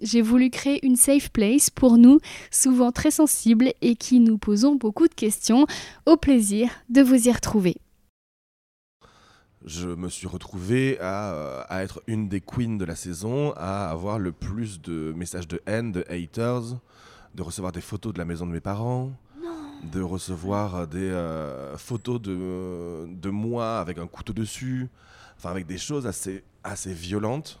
J'ai voulu créer une safe place pour nous, souvent très sensibles et qui nous posons beaucoup de questions. Au plaisir de vous y retrouver je me suis retrouvé à, à, être une des queens de la saison, à avoir le plus de messages de haine, de haters, de recevoir des photos de la maison de mes parents, de recevoir des euh, photos de, de moi avec un couteau dessus, enfin avec des choses assez, assez violentes.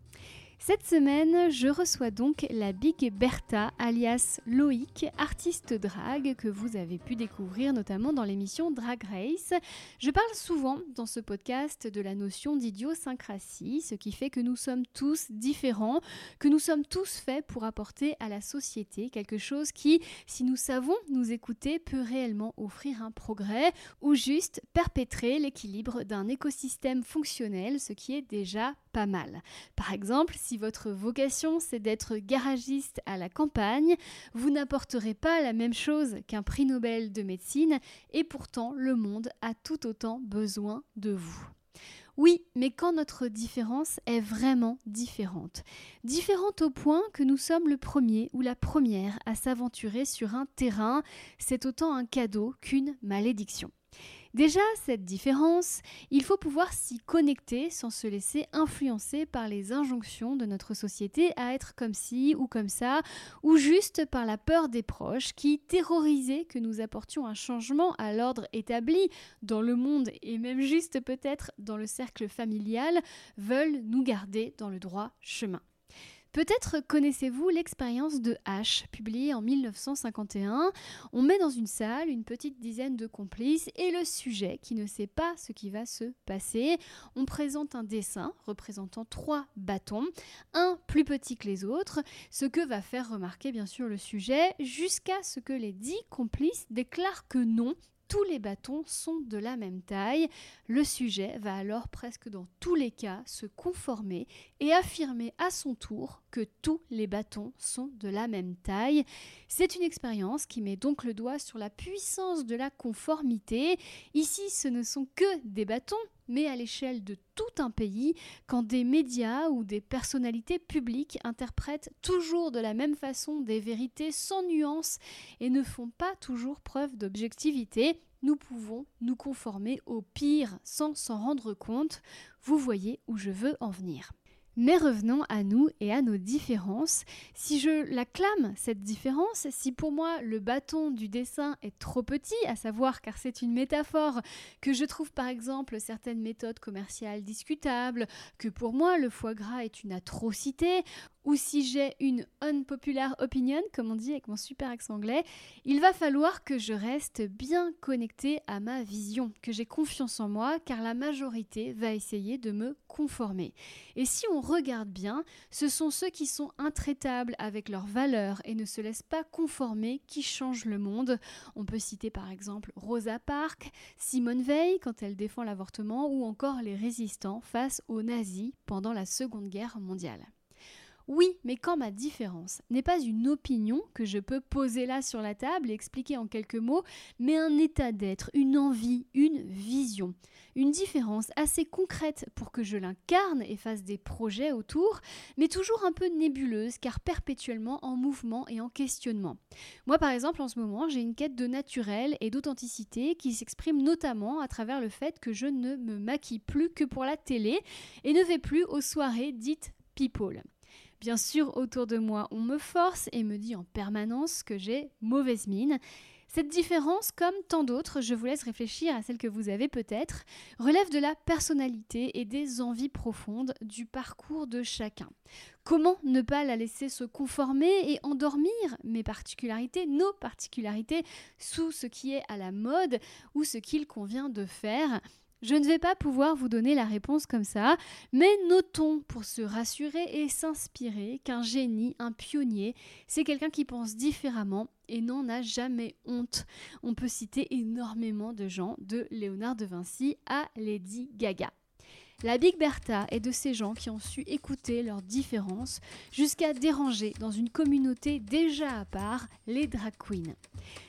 Cette semaine, je reçois donc la Big Bertha, alias Loïc, artiste drag que vous avez pu découvrir notamment dans l'émission Drag Race. Je parle souvent dans ce podcast de la notion d'idiosyncrasie, ce qui fait que nous sommes tous différents, que nous sommes tous faits pour apporter à la société quelque chose qui, si nous savons nous écouter, peut réellement offrir un progrès ou juste perpétrer l'équilibre d'un écosystème fonctionnel, ce qui est déjà pas mal. Par exemple, si votre vocation c'est d'être garagiste à la campagne, vous n'apporterez pas la même chose qu'un prix Nobel de médecine et pourtant le monde a tout autant besoin de vous. Oui, mais quand notre différence est vraiment différente. Différente au point que nous sommes le premier ou la première à s'aventurer sur un terrain, c'est autant un cadeau qu'une malédiction. Déjà, cette différence, il faut pouvoir s'y connecter sans se laisser influencer par les injonctions de notre société à être comme ci ou comme ça, ou juste par la peur des proches qui, terrorisés que nous apportions un changement à l'ordre établi dans le monde et même juste peut-être dans le cercle familial, veulent nous garder dans le droit chemin. Peut-être connaissez-vous l'expérience de H, publiée en 1951. On met dans une salle une petite dizaine de complices et le sujet qui ne sait pas ce qui va se passer. On présente un dessin représentant trois bâtons, un plus petit que les autres, ce que va faire remarquer bien sûr le sujet, jusqu'à ce que les dix complices déclarent que non, tous les bâtons sont de la même taille. Le sujet va alors presque dans tous les cas se conformer et affirmer à son tour que tous les bâtons sont de la même taille. C'est une expérience qui met donc le doigt sur la puissance de la conformité. Ici, ce ne sont que des bâtons, mais à l'échelle de tout un pays, quand des médias ou des personnalités publiques interprètent toujours de la même façon des vérités sans nuance et ne font pas toujours preuve d'objectivité, nous pouvons nous conformer au pire sans s'en rendre compte. Vous voyez où je veux en venir. Mais revenons à nous et à nos différences. Si je la clame, cette différence, si pour moi le bâton du dessin est trop petit, à savoir car c'est une métaphore, que je trouve par exemple certaines méthodes commerciales discutables, que pour moi le foie gras est une atrocité, ou si j'ai une unpopular opinion, comme on dit avec mon super accent anglais, il va falloir que je reste bien connecté à ma vision, que j'ai confiance en moi, car la majorité va essayer de me conformer. Et si on regarde bien, ce sont ceux qui sont intraitables avec leurs valeurs et ne se laissent pas conformer qui changent le monde. On peut citer par exemple Rosa Parks, Simone Veil quand elle défend l'avortement, ou encore les résistants face aux nazis pendant la Seconde Guerre mondiale. Oui, mais quand ma différence n'est pas une opinion que je peux poser là sur la table et expliquer en quelques mots, mais un état d'être, une envie, une vision. Une différence assez concrète pour que je l'incarne et fasse des projets autour, mais toujours un peu nébuleuse car perpétuellement en mouvement et en questionnement. Moi par exemple en ce moment j'ai une quête de naturel et d'authenticité qui s'exprime notamment à travers le fait que je ne me maquille plus que pour la télé et ne vais plus aux soirées dites people. Bien sûr, autour de moi, on me force et me dit en permanence que j'ai mauvaise mine. Cette différence, comme tant d'autres, je vous laisse réfléchir à celle que vous avez peut-être, relève de la personnalité et des envies profondes du parcours de chacun. Comment ne pas la laisser se conformer et endormir mes particularités, nos particularités, sous ce qui est à la mode ou ce qu'il convient de faire? Je ne vais pas pouvoir vous donner la réponse comme ça, mais notons pour se rassurer et s'inspirer qu'un génie, un pionnier, c'est quelqu'un qui pense différemment et n'en a jamais honte. On peut citer énormément de gens, de Léonard de Vinci à Lady Gaga. La Big Bertha est de ces gens qui ont su écouter leurs différences jusqu'à déranger dans une communauté déjà à part, les drag queens.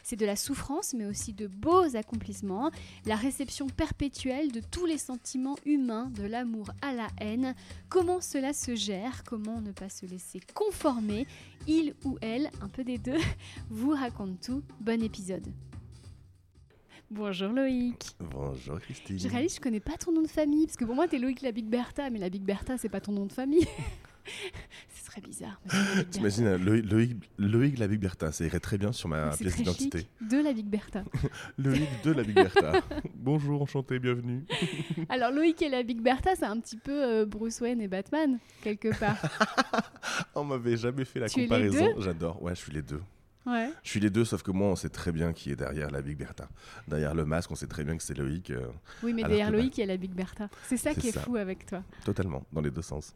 C'est de la souffrance mais aussi de beaux accomplissements, la réception perpétuelle de tous les sentiments humains, de l'amour à la haine, comment cela se gère, comment ne pas se laisser conformer, il ou elle, un peu des deux, vous raconte tout. Bon épisode. Bonjour Loïc. Bonjour Christine. Je réalise, je connais pas ton nom de famille, parce que pour moi, tu es Loïc la Big Bertha, mais la Big Bertha, c'est pas ton nom de famille. Ce serait bizarre. T'imagines euh, Loïc, Loïc, la Big Bertha, ça irait très bien sur ma pièce d'identité. De la Big Bertha. Loïc de la Big Bertha. Bonjour, enchanté, bienvenue. Alors Loïc et la Big Bertha, c'est un petit peu euh, Bruce Wayne et Batman, quelque part. On m'avait jamais fait la comparaison. J'adore, ouais, je suis les deux. Je suis les deux, sauf que moi, on sait très bien qui est derrière la Big Bertha. Derrière le masque, on sait très bien que c'est Loïc. Euh, oui, mais derrière Loïc, il y a la Big Bertha. C'est ça qui est fou avec toi. Totalement, dans les deux sens.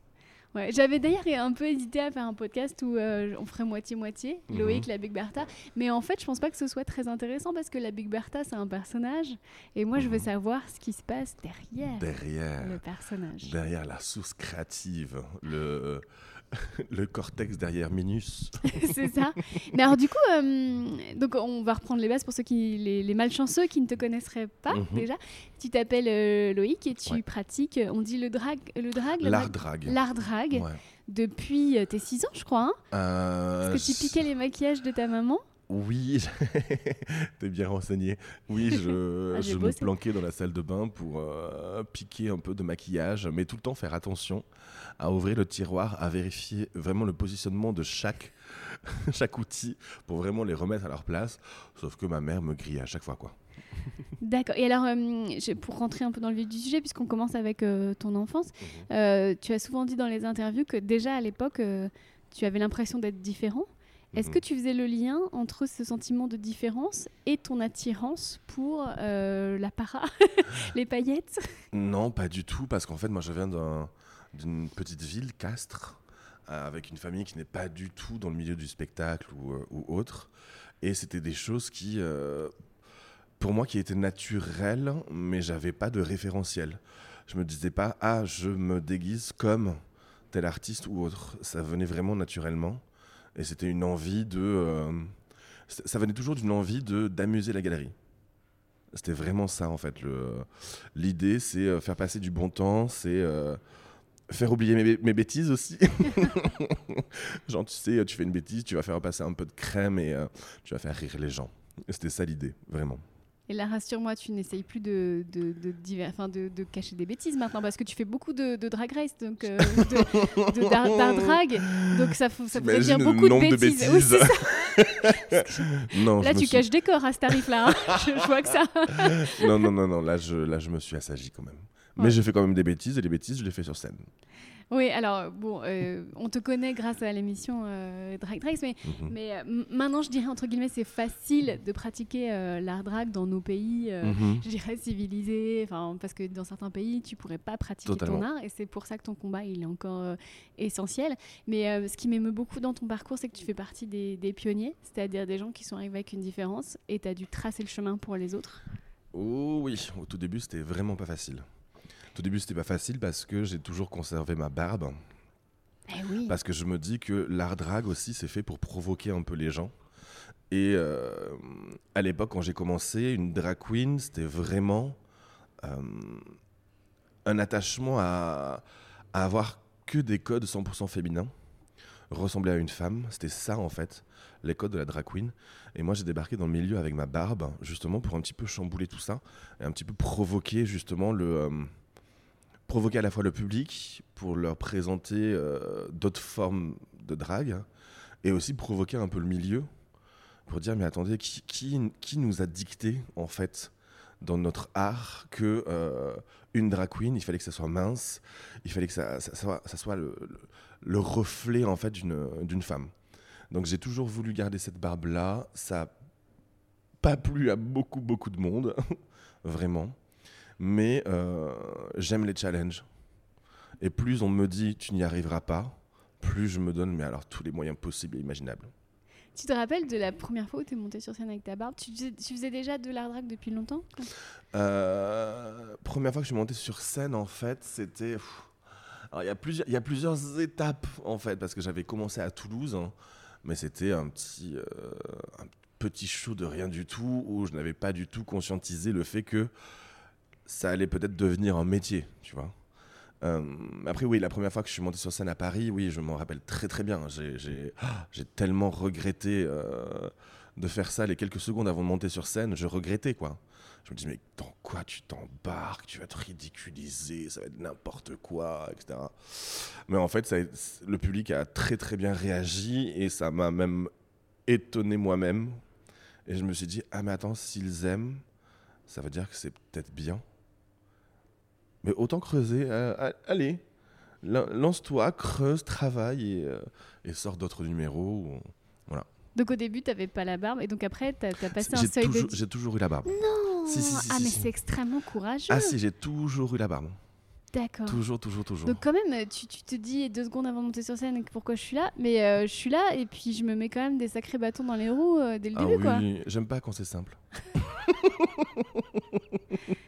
Ouais, J'avais d'ailleurs un peu hésité à faire un podcast où euh, on ferait moitié-moitié, mhm. Loïc, la Big Bertha. Mais en fait, je pense pas que ce soit très intéressant parce que la Big Bertha, c'est un personnage. Et moi, je veux mhm. savoir ce qui se passe derrière, derrière le personnage. Derrière la source créative, le le cortex derrière Minus. c'est ça. Mais alors du coup, euh, donc on va reprendre les bases pour ceux qui, les, malchanceux qui ne te connaisseraient pas mhm. déjà. Tu t'appelles euh, Loïc et tu pratiques, on dit le drag, le drag, l'art drag, l'art drag. Depuis euh, tes 6 ans, je crois. Hein Parce que tu piquais les maquillages de ta maman. Oui, t'es bien renseigné. Oui, je, ah, je me planquais dans la salle de bain pour piquer un peu de maquillage, mais tout le temps faire attention à ouvrir le tiroir, à vérifier vraiment le positionnement de chaque, chaque outil pour vraiment les remettre à leur place. Sauf que ma mère me grille à chaque fois, quoi. D'accord. Et alors, euh, pour rentrer un peu dans le vif du sujet, puisqu'on commence avec euh, ton enfance, mhm. euh, tu as souvent dit dans les interviews que déjà à l'époque, tu avais l'impression d'être différent. Est-ce que mhm. tu faisais le lien entre ce sentiment de différence et ton attirance pour la para, les paillettes? Non, pas du tout, parce qu'en fait, moi, je viens d'un d'une petite ville, Castres, euh, avec une famille qui n'est pas du tout dans le milieu du spectacle ou, euh, autre. Et c'était des choses qui, euh, pour moi, qui étaient naturelles, mais j'avais pas de référentiel. Je me disais pas, ah, je me déguise comme tel artiste ou autre. Ça venait vraiment naturellement. Et c'était une envie de. ça venait toujours d'une envie de d'amuser la galerie. C'était vraiment ça, en fait. L'idée, c'est faire passer du bon temps, c'est faire oublier mes, bêtises aussi. Genre, tu sais, tu fais une bêtise, tu vas faire passer un peu de crème et euh, tu vas faire rire les gens. C'était ça l'idée, vraiment. Et là, rassure-moi, tu n'essayes plus de, de, de, de, cacher des bêtises maintenant, parce que tu fais beaucoup de, drag race, donc euh, d'art drag. Donc ça, ça veut dire beaucoup de bêtises. non, là, tu caches des corps à ce tarif-là. Hein. je, vois que ça. non, non, non, non. Là, je, là, je me suis assagi quand même. Mais j'ai fait quand même des bêtises et les bêtises, je les fais sur scène. Oui, alors bon, euh, on te connaît grâce à l'émission euh, Drag Race, mais, mhm. mais euh, maintenant je dirais entre guillemets c'est facile de pratiquer l'art drag dans nos pays, mhm. je dirais civilisés, enfin parce que dans certains pays tu pourrais pas pratiquer ton art et c'est pour ça que ton combat il est encore essentiel. Mais ce qui m'émeut beaucoup dans ton parcours, c'est que tu fais partie des, des pionniers, c'est-à-dire des gens qui sont arrivés avec une différence et tu as dû tracer le chemin pour les autres. Oh oui, au tout début c'était vraiment pas facile. Au début, c'était pas facile parce que j'ai toujours conservé ma barbe. Eh parce que je me dis que l'art drag aussi, c'est fait pour provoquer un peu les gens. Et euh, à l'époque, quand j'ai commencé, une drag queen, c'était vraiment euh, un attachement à, à, avoir que des codes 100% féminins, ressembler à une femme. C'était ça, en fait, les codes de la drag queen. Et moi, j'ai débarqué dans le milieu avec ma barbe, justement, pour un petit peu chambouler tout ça et un petit peu provoquer, justement, le. Euh, provoquer à la fois le public pour leur présenter euh, d'autres formes de drague et aussi provoquer un peu le milieu pour dire mais attendez, qui, qui, nous a dicté en fait dans notre art que euh, une drag queen, il fallait que ça soit mince, il fallait que ça, soit, le, le- le reflet en fait d'une femme. Donc j'ai toujours voulu garder cette barbe là. Ça a pas plu à beaucoup beaucoup de monde, vraiment. Mais euh, j'aime les challenges. Et plus on me dit tu n'y arriveras pas, plus je me donne mais alors tous les moyens possibles et imaginables. Tu te rappelles de la première fois où tu es montée sur scène avec ta barbe? Tu faisais, tu faisais déjà de l'art drag depuis longtemps? Euh, première fois que je suis monté sur scène, en fait, c'était. Alors, il y, a plusieurs, il y a plusieurs étapes, en fait, parce que j'avais commencé à Toulouse, hein, mais c'était un petit, euh, un petit show de rien du tout, où je n'avais pas du tout conscientisé le fait que ça allait peut-être devenir un métier, tu vois. Euh, après, oui, la première fois que je suis monté sur scène à Paris, oui, je m'en rappelle très très bien. J'ai- ah, tellement regretté euh, de faire ça les quelques secondes avant de monter sur scène. Je regrettais, quoi. Je me dis, mais dans quoi tu t'embarques? Tu vas te ridiculiser, ça va être n'importe quoi, etc. Mais en fait, le public a très très bien réagi et ça m'a même étonné moi-même. Et je me suis dit, ah mais attends, s'ils aiment, ça veut dire que c'est peut-être bien. Mais autant creuser, euh, allez, lan- lance-toi, creuse, travaille et, euh, et sors d'autres numéros. ou- Donc au début, tu n'avais pas la barbe et donc après, tu as, passé un seuil de... j'ai toujours eu la barbe. Non Si, si, si, Ah mais c'est extrêmement courageux. Ah si, j'ai toujours eu la barbe. D'accord. Toujours, toujours, toujours. Donc quand même, tu, tu te dis deux secondes avant de monter sur scène pourquoi je suis là, mais euh, je suis là et puis je me mets quand même des sacrés bâtons dans les roues euh, dès le Ah début oui, quoi. oui, j'aime pas quand c'est simple.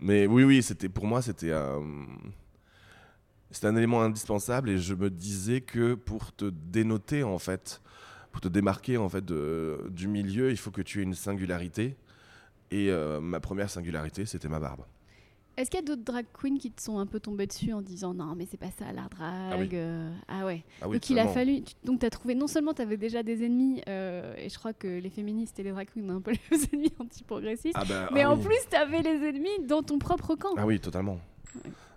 Mais oui, oui, c'était pour moi, c'était un, un élément indispensable et je me disais que pour te dénoter en fait, pour te démarquer en fait du milieu, il faut que tu aies une singularité. Et euh, ma première singularité, c'était ma barbe. Est-ce qu'il y a d'autres drag queens qui te sont un peu tombées dessus en disant non mais c'est pas ça l'art drag oui. euh, ah ouais Ah oui, donc il a totalement. fallu tu- donc tu as trouvé non seulement tu avais déjà des ennemis euh, et je crois que les féministes et les drag queens ont un peu les ennemis anti-progressistes Ah bah, mais ah en oui. plus tu avais les ennemis dans ton propre camp Ah oui, totalement.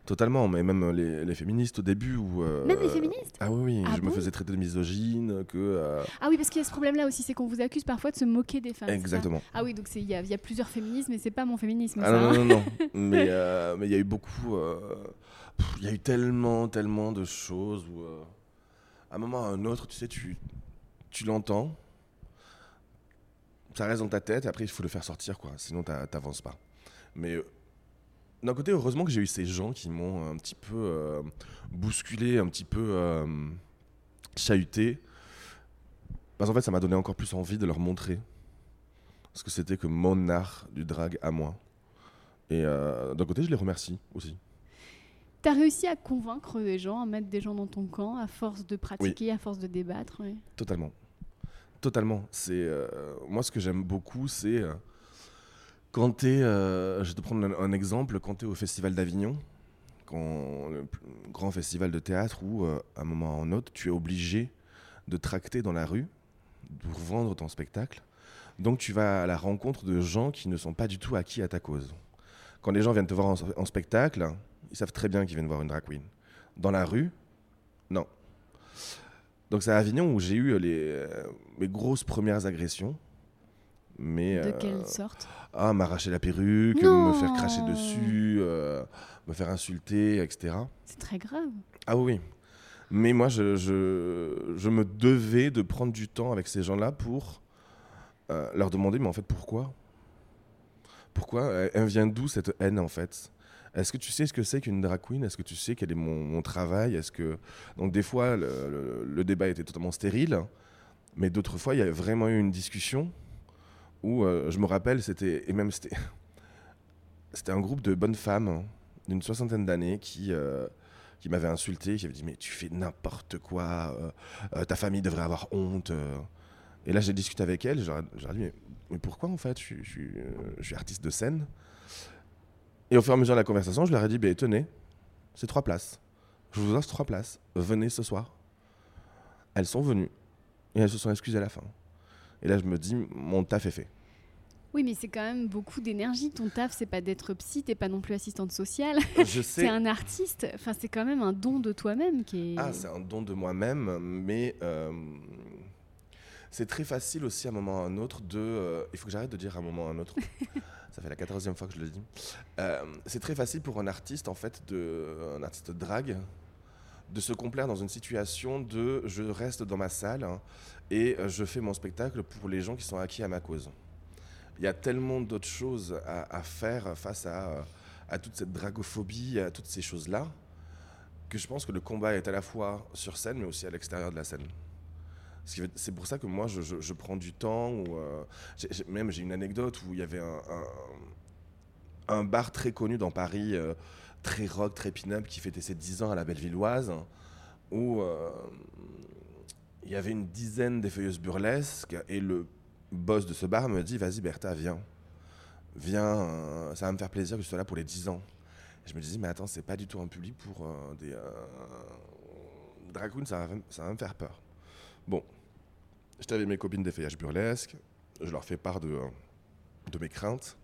Totalement, mais même les, les féministes au début où... euh, même les féministes Ah oui, oui, Ah je me faisais traiter de misogyne, que... euh, ah oui parce qu'il y a ce problème là aussi c'est qu'on vous accuse parfois de se moquer des femmes exactement. ah oui donc c'est- il y, a- il y a plusieurs féminismes mais c'est pas mon féminisme Ah ça, non, hein. non, non, non. mais euh, mais il y a eu beaucoup. Il y a eu tellement, tellement de choses où, à un moment ou à un autre, tu sais, tu, tu l'entends, ça reste dans ta tête, et après il faut le faire sortir, quoi. Sinon, t'a- t'avances pas. Mais d'un côté, heureusement que j'ai eu ces gens qui m'ont un petit peu euh, bousculé, un petit peu euh, chahuté. Parce qu'en fait, ça m'a donné encore plus envie de leur montrer ce que c'était que mon art du drag à moi. Et euh, d'un côté, je les remercie aussi. T'as réussi à convaincre des gens, à mettre des gens dans ton camp, à force de pratiquer, à force de débattre. Totalement. Totalement. C'est moi ce que j'aime beaucoup, c'est quand tu es, je vais te prendre un, exemple, quand tu es au Festival d'Avignon, le grand festival de théâtre où euh, à un moment ou à un autre, tu es obligé de tracter dans la rue pour vendre ton spectacle. Donc tu vas à la rencontre de gens qui ne sont pas du tout acquis à ta cause. Quand les gens viennent te voir en, spectacle, ils savent très bien qu'ils viennent voir une drag queen. Dans la rue, non. Donc c'est à Avignon où j'ai eu euh, mes grosses premières agressions. Mais, De euh, quelle sorte? Ah, m'arracher la perruque, Non. me faire cracher dessus, euh, me faire insulter, etc. C'est très grave. Ah oui. Mais moi, je, je, je me devais de prendre du temps avec ces gens-là pour euh, leur demander, mais en fait, pourquoi? Pourquoi? Elle elle vient d'où cette haine, en fait? Est-ce que tu sais ce que c'est qu'une drag queen? Est-ce que tu sais quel est mon, mon travail? Est-ce que... Donc des fois, le, le- le débat était totalement stérile, mais d'autres fois, il y a vraiment eu une discussion où, euh, je me rappelle, c'était... Et même, c'était... C'était un groupe de bonnes femmes hein, d'une soixantaine d'années qui... euh, qui insulté, qui avait dit mais tu fais n'importe quoi, euh, euh, ta famille devrait avoir honte. Et là j'ai discuté avec elle, j'ai dit mais, pourquoi en fait je suis artiste de scène? Et au fur et à mesure de la conversation, je leur ai dit ben tenez, c'est trois places. Je vous offre trois places, venez ce soir. Elles sont venues et elles se sont excusées à la fin. Et là je me dis mon taf est fait. Oui, mais c'est quand même beaucoup d'énergie. Ton taf, c'est pas d'être psy, t'es pas non plus assistante sociale. Je C'est sais. un artiste. Enfin, c'est quand même un don de toi-même qui est. Ah, c'est un don de moi-même, mais euh, c'est très facile aussi à un moment ou à un autre de. euh, il faut que j'arrête de dire à un moment ou à un autre. Ça fait la quatorzième fois que je le dis. Euh, c'est très facile pour un artiste, en fait, de, un artiste drague, de se complaire dans une situation de je reste dans ma salle hein, et euh, je fais mon spectacle pour les gens qui sont acquis à ma cause. Il y a tellement d'autres choses à, faire face à, euh, à toute cette dragophobie, à toutes ces choses-là, que je pense que le combat est à la fois sur scène, mais aussi à l'extérieur de la scène. C'est pour ça que moi, je, prends du temps. Euh, même j'ai une anecdote où il y avait un, bar très connu dans Paris, très rock, très pin-up, qui fêtait ses 10 ans à la Bellevilloise, où il y avait une dizaine d'effeuilleuses burlesques, et le boss de ce bar me dit, vas-y Bertha, viens. Viens, euh, ça va me faire plaisir que tu sois là pour les 10 ans. Je me disais, mais attends, c'est pas du tout un public pour euh, des... Euh, drag ça ça va me faire peur. Bon, j'étais avec mes copines d'effeuillage burlesque, je leur fais part de, de mes craintes,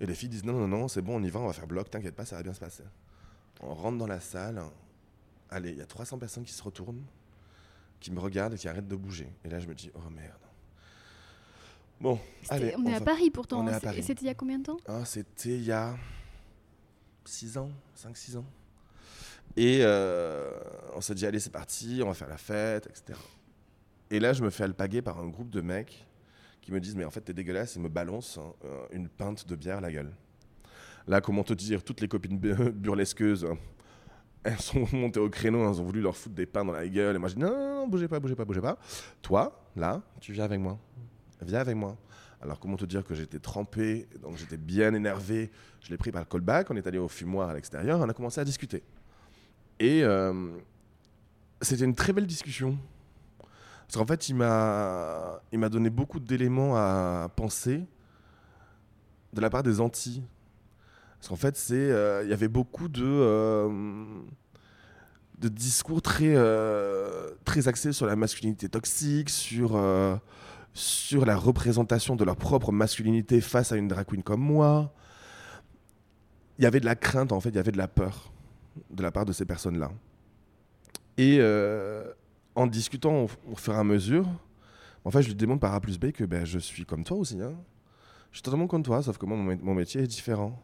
et les filles disent, non, non, non, c'est bon, on y va, on va faire bloc, t'inquiète pas, ça va bien se passer. On rentre dans la salle, allez, il y a 300 personnes qui se retournent, qui me regardent et qui arrêtent de bouger. Et là, je me dis, oh merde. Bon, allez, on est à Paris pourtant. on est à C'est- Paris. C'était il y a combien de temps? Ah, c'était il y a 6 ans, 5-6 ans. Et euh, on s'est dit, allez, c'est parti, on va faire la fête, etc. Et là, je me fais alpaguer par un groupe de mecs qui me disent, mais en fait, t'es dégueulasse, ils me balancent hein, euh, une pinte de bière à la gueule. Là, comment te dire, toutes les copines bu- burlesqueuses, hein, elles sont montées au créneau, elles ont voulu leur foutre des pains dans la gueule. Et moi, je dis, non, non, non, bougez pas, bougez pas, bougez pas. Toi, là, tu viens avec moi. Viens avec moi. Alors, comment te dire que j'étais trempé, donc j'étais bien énervé. Je l'ai pris par le callback, on est allé au fumoir à l'extérieur, on a commencé à discuter. Et euh, c'était une très belle discussion. Parce qu'en fait, il m'a, il m'a donné beaucoup d'éléments à penser de la part des Antilles. Parce qu'en fait, euh, il y avait beaucoup de, euh, discours très, euh, très axés sur la masculinité toxique, sur, la représentation de leur propre masculinité face à une drag queen comme moi. Il y avait de la crainte, en fait, il y avait de la peur de la part de ces personnes-là. Et en discutant au, fur et à mesure, en fait, je lui demande par A plus B que ben, je suis comme toi aussi. hein. Je suis totalement comme toi, sauf que moi, mon métier est différent.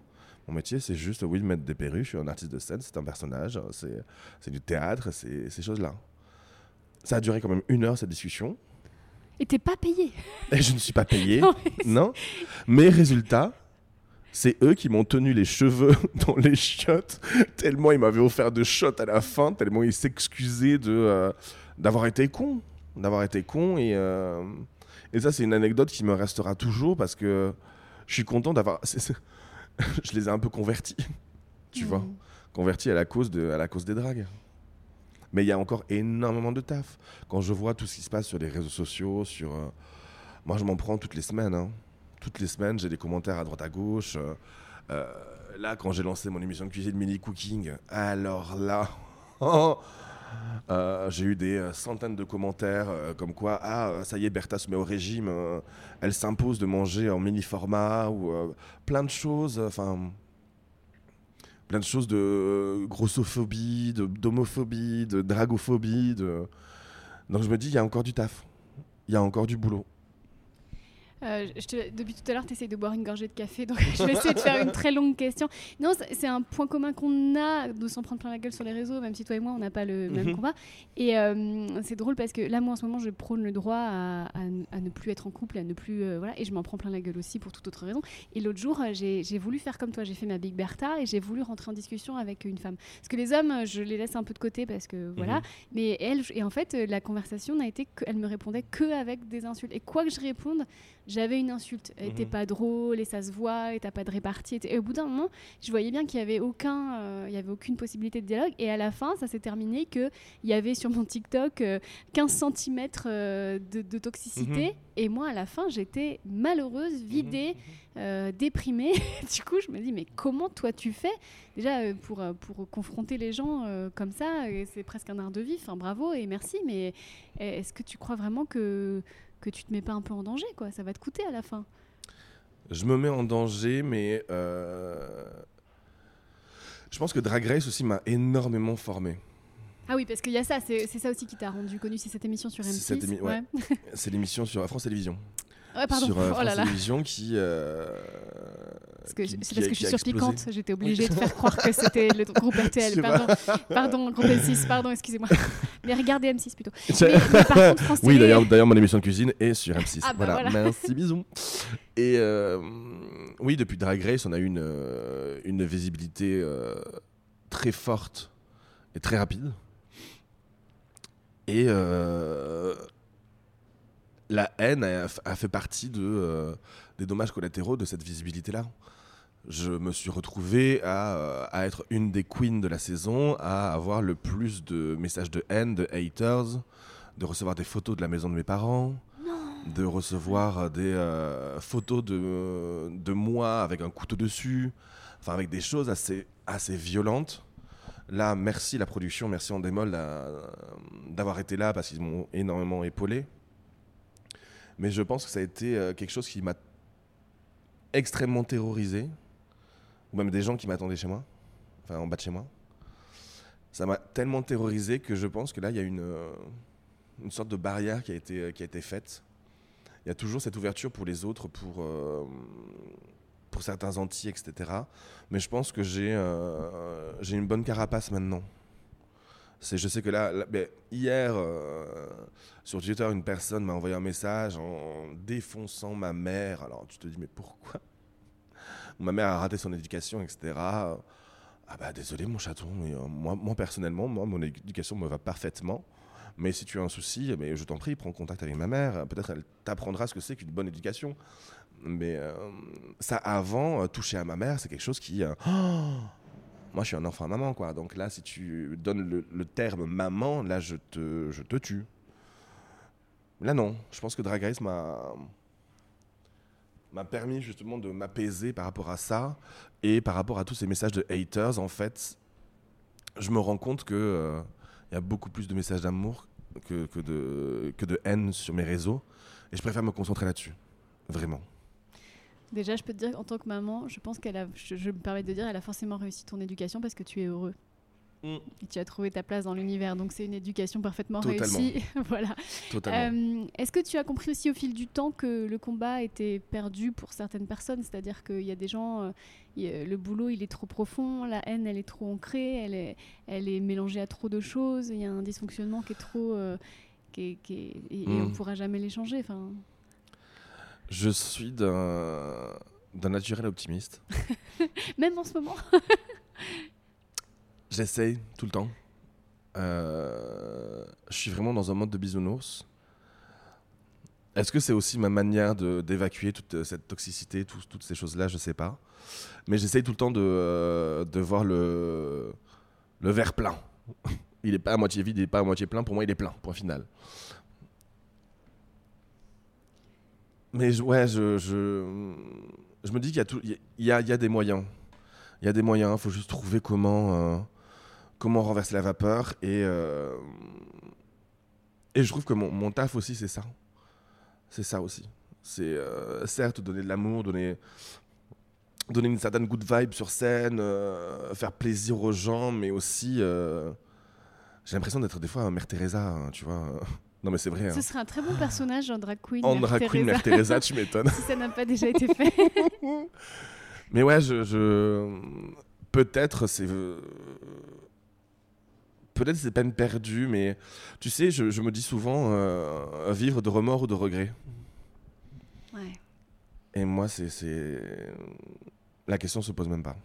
Mon métier, c'est juste, oui, mettre des perruques, je suis un artiste de scène, c'est un personnage, c'est c'est du théâtre, c'est ces choses-là. Ça a duré quand même une heure, cette discussion. Et t'es pas payé. Et je ne suis pas payé. Non, mais non. Mais résultat, c'est eux qui m'ont tenu les cheveux dans les chiottes, tellement ils m'avaient offert de shots à la fin, tellement ils s'excusaient de euh, d'avoir été con, d'avoir été con et euh, et ça c'est une anecdote qui me restera toujours parce que je suis content d'avoir je les ai un peu convertis, tu vois, Mm. convertis à la cause de à la cause des dragues. Mais il y a encore énormément de taf. Quand je vois tout ce qui se passe sur les réseaux sociaux, sur euh, moi, je m'en prends toutes les semaines. hein. Toutes les semaines, j'ai des commentaires à droite à gauche. euh, euh, là, quand j'ai lancé mon émission de cuisine mini cooking, alors là, euh, j'ai eu des euh, centaines de commentaires euh, comme quoi ah ça y est Bertha se met au régime, elle s'impose de manger en mini format ou plein de choses. Enfin. plein de choses de grossophobie, d'homophobie, de, dragophobie. De... Donc je me dis, il y a encore du taf. Il y a encore du boulot. Euh, je te- depuis tout à l'heure, tu essayes de boire une gorgée de café, donc je vais essayer de faire une très longue question. Non, c'est un point commun qu'on a de s'en prendre plein la gueule sur les réseaux, même si toi et moi, on n'a pas le même Mhm. combat. Et euh, c'est drôle parce que là, moi, en ce moment, je prône le droit à, à ne plus être en couple, à ne plus. euh, voilà, et je m'en prends plein la gueule aussi pour toute autre raison. Et l'autre jour, j'ai voulu faire comme toi, j'ai fait ma Big Bertha et j'ai voulu rentrer en discussion avec une femme. Parce que les hommes, je les laisse un peu de côté parce que voilà. Mhm. Mais elle, et en fait, la conversation n'a été qu'elle me répondait que avec des insultes. Et quoi que je réponde, j'avais une insulte. Elle était Mhm. pas drôle et ça se voit et t'as pas de répartie. Et, et au bout d'un moment, je voyais bien qu'il y avait aucun, euh, il y avait aucune possibilité de dialogue. Et à la fin, ça s'est terminé que il y avait sur mon TikTok euh, 15 cm de, de toxicité. Mhm. Et moi, à la fin, j'étais malheureuse, vidée, euh, déprimée. du coup, je me dis, mais comment toi tu fais? Déjà, euh, pour, euh, pour confronter les gens euh, comme ça, euh, c'est presque un art de vie. Enfin, bravo et merci. Mais euh, est-ce que tu crois vraiment que, que tu te mets pas un peu en danger quoi Ça va te coûter à la fin. Je me mets en danger, mais euh, je pense que Drag Race aussi m'a énormément formé. Ah oui, parce qu'il y a ça, c'est ça aussi qui t'a rendu connu, c'est cette émission sur C'est M6. cette émi- ouais. C'est l'émission sur France Télévisions. Ouais, pardon. Sur euh, oh là France là. Télévisions qui. euh, Parce que qui- je- qui c'est parce que je suis a sur explosé. Piquante, j'étais obligée de faire croire que c'était le groupe RTL. Pardon, pardon, groupe M6, pardon, excusez-moi. Mais regardez M6 plutôt. Mais, Tiens. mais par contre, France Oui, d'ailleurs, d'ailleurs, mon émission de cuisine est sur M6. Ah bah voilà. voilà. merci, bisous. Et euh, oui, depuis Drag Race, on a eu une, une visibilité euh, très forte et très rapide. Et euh, la haine a, a fait partie de, des dommages collatéraux de cette visibilité-là. Je me suis retrouvé à, euh, à être une des queens de la saison, à avoir le plus de messages de haine, de haters, de recevoir des photos de la maison de mes parents, de recevoir des euh, photos de, de moi avec un couteau dessus, enfin avec des choses assez, assez violentes. Là, merci la production, merci Endemol d'a- d'avoir été là parce qu'ils m'ont énormément épaulé. Mais je pense que ça a été euh, quelque chose qui m'a extrêmement terrorisé, ou même des gens qui m'attendaient chez moi, enfin en bas de chez moi. Ça m'a tellement terrorisé que je pense que là, il y a une, euh, une sorte de barrière qui a été, qui a été faite. Il y a toujours cette ouverture pour les autres, pour, euh, pour certains anti, etc. Mais je pense que j'ai euh, une bonne carapace maintenant. Je sais que là, ben, hier, sur Twitter, une personne m'a envoyé un message en défonçant ma mère. Alors tu te dis, mais pourquoi Ma mère a raté son éducation, etc. Ah bah désolé mon chaton, euh, moi, personnellement, moi mon éducation me va parfaitement. Mais si tu as un souci, mais je t'en prie, prends contact avec ma mère. Peut-être elle t'apprendra ce que c'est qu'une bonne éducation. Mais euh, ça, avant, euh, toucher à ma mère, c'est quelque chose qui. moi, je suis un enfant à maman, quoi. Donc là, si tu donnes le, terme maman, là, je te, je te tue. Là, non. Je pense que Drag m'a m'a permis justement de m'apaiser par rapport à ça et par rapport à tous ces messages de haters. En fait, je me rends compte que euh, y a beaucoup plus de messages d'amour que, que, de, que de haine sur mes réseaux et je préfère me concentrer là-dessus. Vraiment. Déjà, je peux te dire, en tant que maman, je pense qu'elle a, je, je me permets de dire, elle a forcément réussi ton éducation parce que tu es heureux. Mm. Tu as trouvé ta place dans l'univers. Donc, c'est une éducation parfaitement Totalement. réussie. voilà. Euh, Est-ce que tu as compris aussi au fil du temps que le combat était perdu pour certaines personnes? C'est-à-dire qu'il y a des gens, euh, y le boulot il est trop profond, la haine elle est trop ancrée, elle est, elle est mélangée à trop de choses, il y a un dysfonctionnement qui est trop. euh, qui est- qui est- et, et on Mm. ne pourra jamais les changer. Enfin, Je suis d'un naturel optimiste. même en ce moment. J'essaye tout le temps. Euh, je suis vraiment dans un mode de bisounours. Est-ce que c'est aussi ma manière d'évacuer toute euh, cette toxicité, tout- toutes ces choses-là? Je sais pas. Mais j'essaye tout le temps de, euh, de voir le, le verre plein. Il n'est pas à moitié vide, il n'est pas à moitié plein. Pour moi, il est plein, point final. Mais je- ouais, je, je, me dis qu'il y, a tout- il y, a, y a des moyens. Il y a des moyens, il faut juste trouver comment, comment renverser la vapeur. Et, euh, et je trouve que mon, mon taf aussi, c'est ça. C'est ça aussi. C'est euh, certes donner de l'amour, donner, donner une certaine good vibe sur scène, euh, faire plaisir aux gens, mais aussi. j'ai l'impression d'être des fois Mère Teresa, hein, tu vois. Non, mais c'est vrai. hein. Ce serait un très bon personnage en drag queen. En Mère drag queen, Mère Teresa, tu m'étonnes. si ça n'a pas déjà été fait. Mais ouais, je, je... peut-être c'est peut-être c'est peine perdue, mais tu sais, je, je me dis souvent euh, vivre de remords ou de regrets. Ouais. Et moi, c'est c'est la question se pose même pas.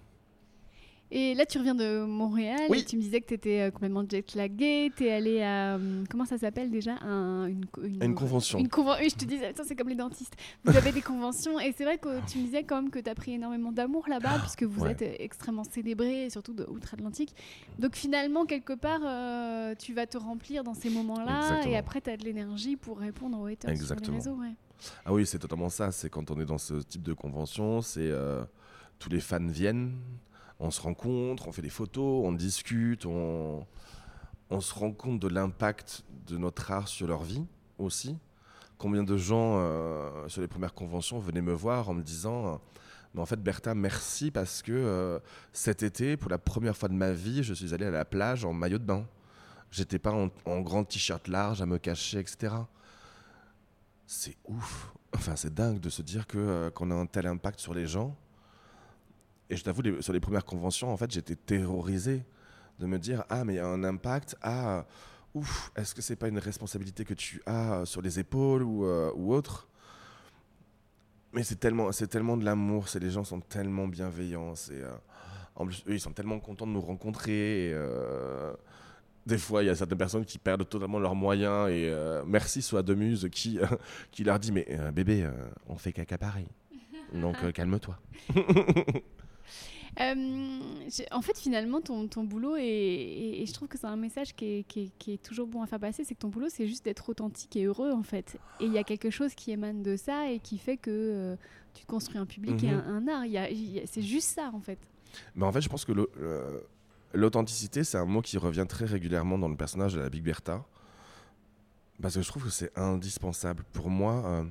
Et là, tu reviens de Montréal Oui. et tu me disais que tu étais complètement jet-lagué. Tu es allé à. euh, Comment ça s'appelle déjà? Un- une, une, Une convention. Une conven- oui, je te disais, c'est comme les dentistes. Vous avez des conventions et c'est vrai que tu me disais quand même que tu as pris énormément d'amour là-bas puisque vous ouais. êtes extrêmement célébrés, surtout de outre-Atlantique. Donc finalement, quelque part, euh, tu vas te remplir dans ces moments-là et après, tu as de l'énergie pour répondre aux haters Exactement. sur les réseaux. ouais. Ah oui, c'est totalement ça. C'est quand on est dans ce type de convention, c'est euh, tous les fans viennent, on se rencontre, on fait des photos, on discute, on, on se rend compte de l'impact de notre art sur leur vie aussi. Combien de gens euh, sur les premières conventions venaient me voir en me disant, euh, mais en fait Bertha, merci parce que euh, cet été, pour la première fois de ma vie, je suis allé à la plage en maillot de bain. J'étais pas en, grand t-shirt large à me cacher, etc. C'est ouf. Enfin, c'est dingue de se dire qu'on a un tel impact sur les gens. Et je t'avoue, sur les premières conventions, en fait, j'étais terrorisé de me dire ah mais il y a un impact. Ah ouf, est-ce que c'est pas une responsabilité que tu as sur les épaules ou, euh, ou autre? Mais c'est tellement, c'est tellement de l'amour. C'est les gens sont tellement bienveillants. C'est euh, en plus, eux, ils sont tellement contents de nous rencontrer. Euh, des fois, il y a certaines personnes qui perdent totalement leurs moyens. Et euh, merci soit de Muse qui, qui leur dit Mais euh, bébé, on fait caca pareil. Donc calme-toi. en fait, finalement, ton, ton boulot, et, je trouve que c'est un message qui est, qui, est, toujours bon à faire passer, c'est que ton boulot, c'est juste d'être authentique et heureux, en fait. Et il y a quelque chose qui émane de ça et qui fait que tu construis un public et mhm. un, art. C'est juste ça, en fait. Mais en fait, je pense que l'authenticité, c'est un mot qui revient très régulièrement dans le personnage de la Big Bertha. Parce que je trouve que c'est indispensable. Pour moi, euh,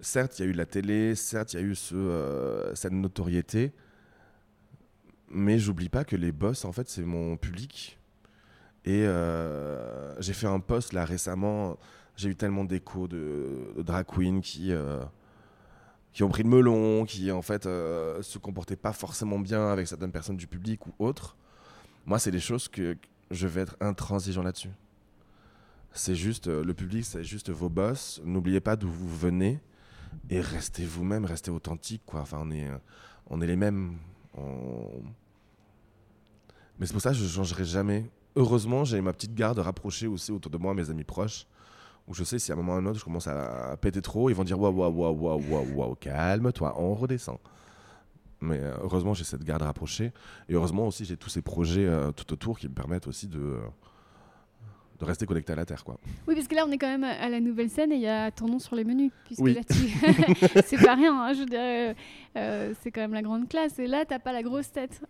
certes, il y a eu la télé, certes, il y a eu euh, cette notoriété, mais j'oublie pas que les boss, en fait, c'est mon public. Et euh, j'ai fait un post là récemment, j'ai eu tellement d'échos de, de, drag queen qui qui ont pris le melon, qui en fait euh, se comportaient pas forcément bien avec certaines personnes du public ou autres. Moi, c'est des choses que je vais être intransigeant là-dessus. C'est juste euh, le public, c'est juste vos boss. N'oubliez pas d'où vous venez et restez vous-même, restez authentique. Quoi. Enfin, on est, euh, on est les mêmes. Mais c'est pour ça que je ne changerai jamais. Heureusement, j'ai ma petite garde rapprochée aussi autour de moi, mes amis proches où je sais si à un moment ou à un autre je commence à péter trop, ils vont dire waouh, waouh, waouh, waouh, waouh, calme-toi, on redescend. Mais euh, heureusement, j'ai cette garde rapprochée. Et heureusement aussi, j'ai tous ces projets euh, tout autour qui me permettent aussi de, de rester connecté à la Terre. Quoi. Oui, parce que là, on est quand même à la nouvelle scène et il y a ton nom sur les menus. Puisque oui. c'est pas rien, hein, je dirais. Euh, c'est quand même la grande classe. Et là, t'as pas la grosse tête.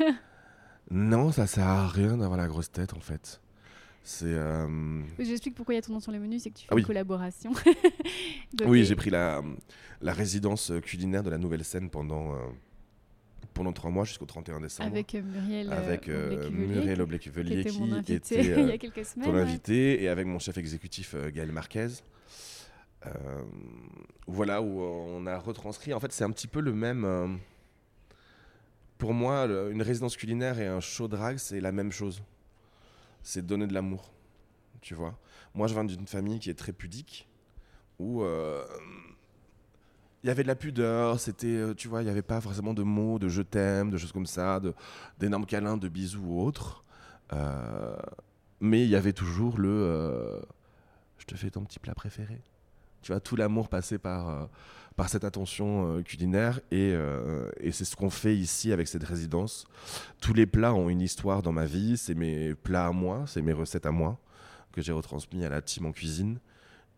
non, ça sert à rien d'avoir la grosse tête, en fait. C'est. Euh, j'explique pourquoi il y a ton nom sur les menus, c'est que tu fais ah une collaboration. oui, j'ai pris la, la résidence culinaire de la nouvelle scène pendant, euh, pendant trois mois jusqu'au 31 décembre. Avec euh, Muriel, avec, Muriel Oblé-Cuvelier, qui, était il y a quelques semaines. Ton invité, et avec mon chef exécutif Gaël Marquez. voilà, où on a retranscrit. En fait, c'est un petit peu le même. pour moi, une résidence culinaire et un show drag, c'est la même chose c'est donner de l'amour. Tu vois Moi, je viens d'une famille qui est très pudique, où euh, il y avait de la pudeur, c'était, euh, tu vois, il n'y avait pas forcément de mots, de je t'aime, de choses comme ça, d'énormes câlins, de bisous ou autres. Euh, mais il y avait toujours le je te fais ton petit plat préféré. Tu vois, tout l'amour passé par, par cette attention euh, culinaire euh, et, c'est ce qu'on fait ici avec cette résidence. Tous les plats ont une histoire dans ma vie, c'est mes plats à moi, c'est mes recettes à moi que j'ai retransmis à la team en cuisine.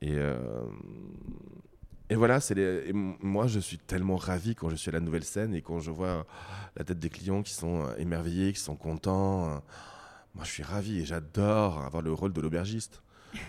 Et, euh, et voilà, c'est moi je suis tellement ravi quand je suis à la nouvelle scène et quand je vois la tête des clients qui sont émerveillés, qui sont contents. Moi je suis ravi et j'adore avoir le rôle de l'aubergiste.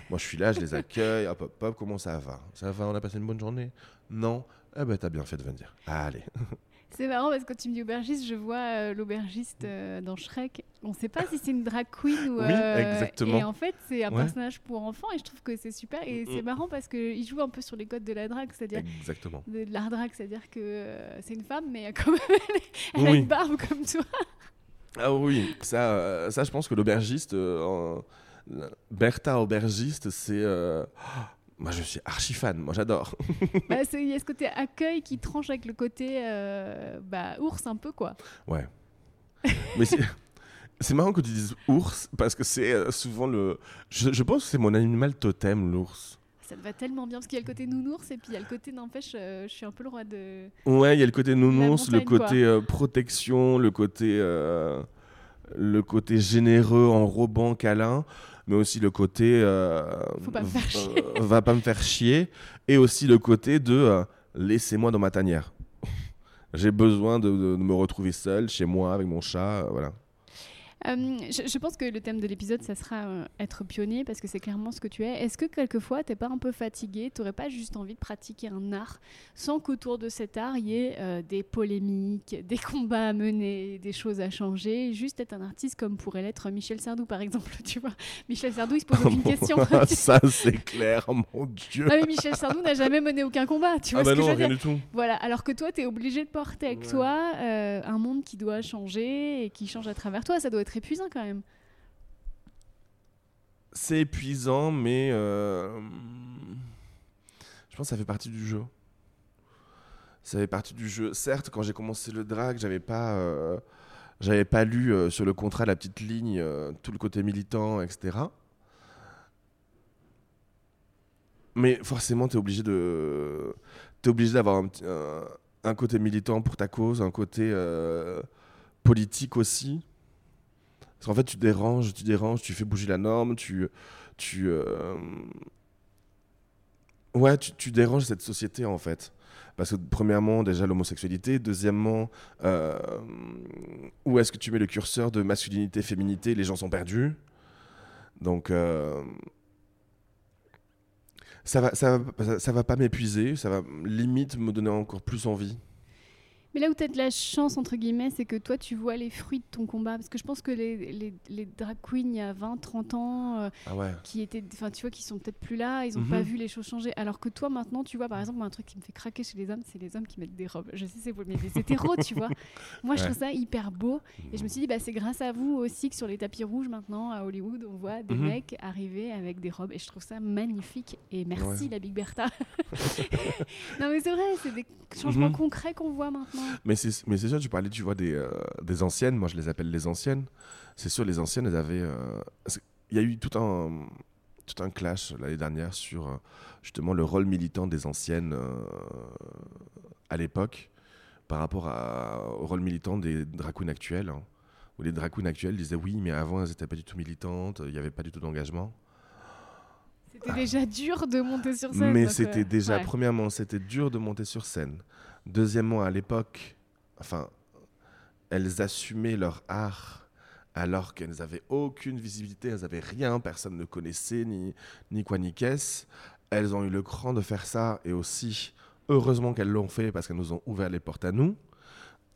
Moi, je suis là, je les accueille. Hop, hop, hop, comment ça va? Ça va, on a passé une bonne journée? Non? Eh ben, t'as bien fait de venir. Allez. C'est marrant parce que quand tu me dis aubergiste, je vois euh, l'aubergiste euh, dans Shrek. On ne sait pas si c'est une drag queen ou. Oui, euh, exactement. Et en fait, c'est un personnage pour enfants et je trouve que c'est super. Et mm, c'est mm. marrant parce qu'il joue un peu sur les codes de la drag, c'est-à-dire. Exactement. De, l'art drag, c'est-à-dire que c'est une femme, mais quand même, elle, a une barbe comme toi. Ah oui, ça, ça je pense que l'aubergiste. Bertha aubergiste, c'est. Euh, moi, je suis archi fan. Moi, j'adore. Bah, il y a ce côté accueil qui tranche avec le côté euh, bah, ours un peu, quoi. Ouais. Mais c'est. marrant que tu dises ours parce que c'est euh, souvent le. Je, pense que c'est mon animal totem, l'ours. Ça te va tellement bien parce qu'il y a le côté nounours et puis il y a le côté n'empêche, je suis un peu le roi de. Ouais, il y a le côté nounours, le côté protection, le côté le côté généreux, enrobant, câlin mais aussi le côté euh, pas euh, va pas me faire chier, et aussi le côté de euh, laissez-moi dans ma tanière. J'ai besoin de, me retrouver seul chez moi avec mon chat, voilà. Euh, je, je pense que le thème de l'épisode, ça sera euh, être pionnier parce que c'est clairement ce que tu es. Est-ce que quelquefois, t'es pas un peu fatigué T'aurais pas juste envie de pratiquer un art sans qu'autour de cet art, il y ait euh, des polémiques, des combats à mener, des choses à changer Juste être un artiste comme pourrait l'être Michel Sardou, par exemple, tu vois? Michel Sardou, il se pose aucune question. ça, c'est clair, mon Dieu. Ah mais Michel Sardou n'a jamais mené aucun combat, tu vois ah bah ce que non, je rien du tout. Voilà, alors que toi, tu es obligé de porter avec Ouais. toi un monde qui doit changer et qui change à travers toi. Ça doit être épuisant quand même. C'est épuisant, mais euh, je pense que ça fait partie du jeu. Ça fait partie du jeu. Certes, quand j'ai commencé le drag, j'avais pas, euh, pas lu euh, sur le contrat la petite ligne, tout le côté militant, etc. Mais forcément, tu es obligé de, obligé d'avoir un, côté militant pour ta cause, un côté politique aussi. Parce qu'en fait, tu déranges, tu déranges, tu fais bouger la norme, tu, tu, euh, ouais, tu, déranges cette société en fait. Parce que premièrement, déjà l'homosexualité. Deuxièmement, euh, où est-ce que tu mets le curseur de masculinité, féminité? Les gens sont perdus. Donc, euh, ça va, ça, va, ça va pas m'épuiser. Ça va limite me donner encore plus envie. Mais là où tu as de la chance, entre guillemets, c'est que toi, tu vois les fruits de ton combat. Parce que je pense que les, les, les drag queens, il y a 20, 30 ans, euh, Ah ouais. qui étaient, enfin, tu vois, qui sont peut-être plus là, ils n'ont Mhm. pas vu les choses changer. Alors que toi, maintenant, tu vois, par exemple, un truc qui me fait craquer chez les hommes, c'est les hommes qui mettent des robes. Je sais, c'est mais des hétéros, tu vois. Moi, je Ouais. trouve ça hyper beau. Et je me suis dit, bah, c'est grâce à vous aussi que sur les tapis rouges, maintenant, à Hollywood, on voit des Mhm. mecs arriver avec des robes. Et je trouve ça magnifique. Et merci, Ouais. la Big Bertha. non, mais c'est vrai, c'est des changements Mhm. concrets qu'on voit maintenant. Mais c'est mais c'est sûr, tu parlais, tu vois, des, euh, des anciennes. Moi, je les appelle les anciennes. C'est sûr, les anciennes, elles avaient. euh, Il y a eu tout un, tout un clash l'année dernière sur euh, justement le rôle militant des anciennes à l'époque par rapport à- au rôle militant des drag queens actuelles. hein, où les drag queens actuelles disaient oui, mais avant, elles n'étaient pas du tout militantes, il n'y avait pas du tout d'engagement. C'était déjà dur de monter sur scène. Mais c'était déjà, ouais. premièrement, c'était dur de monter sur scène. Deuxièmement, à l'époque, enfin, elles assumaient leur art alors qu'elles n'avaient aucune visibilité, elles n'avaient rien, personne ne connaissait, ni, ni quoi ni qu'est-ce. Elles ont eu le cran de faire ça, et aussi, heureusement qu'elles l'ont fait parce qu'elles nous ont ouvert les portes à nous.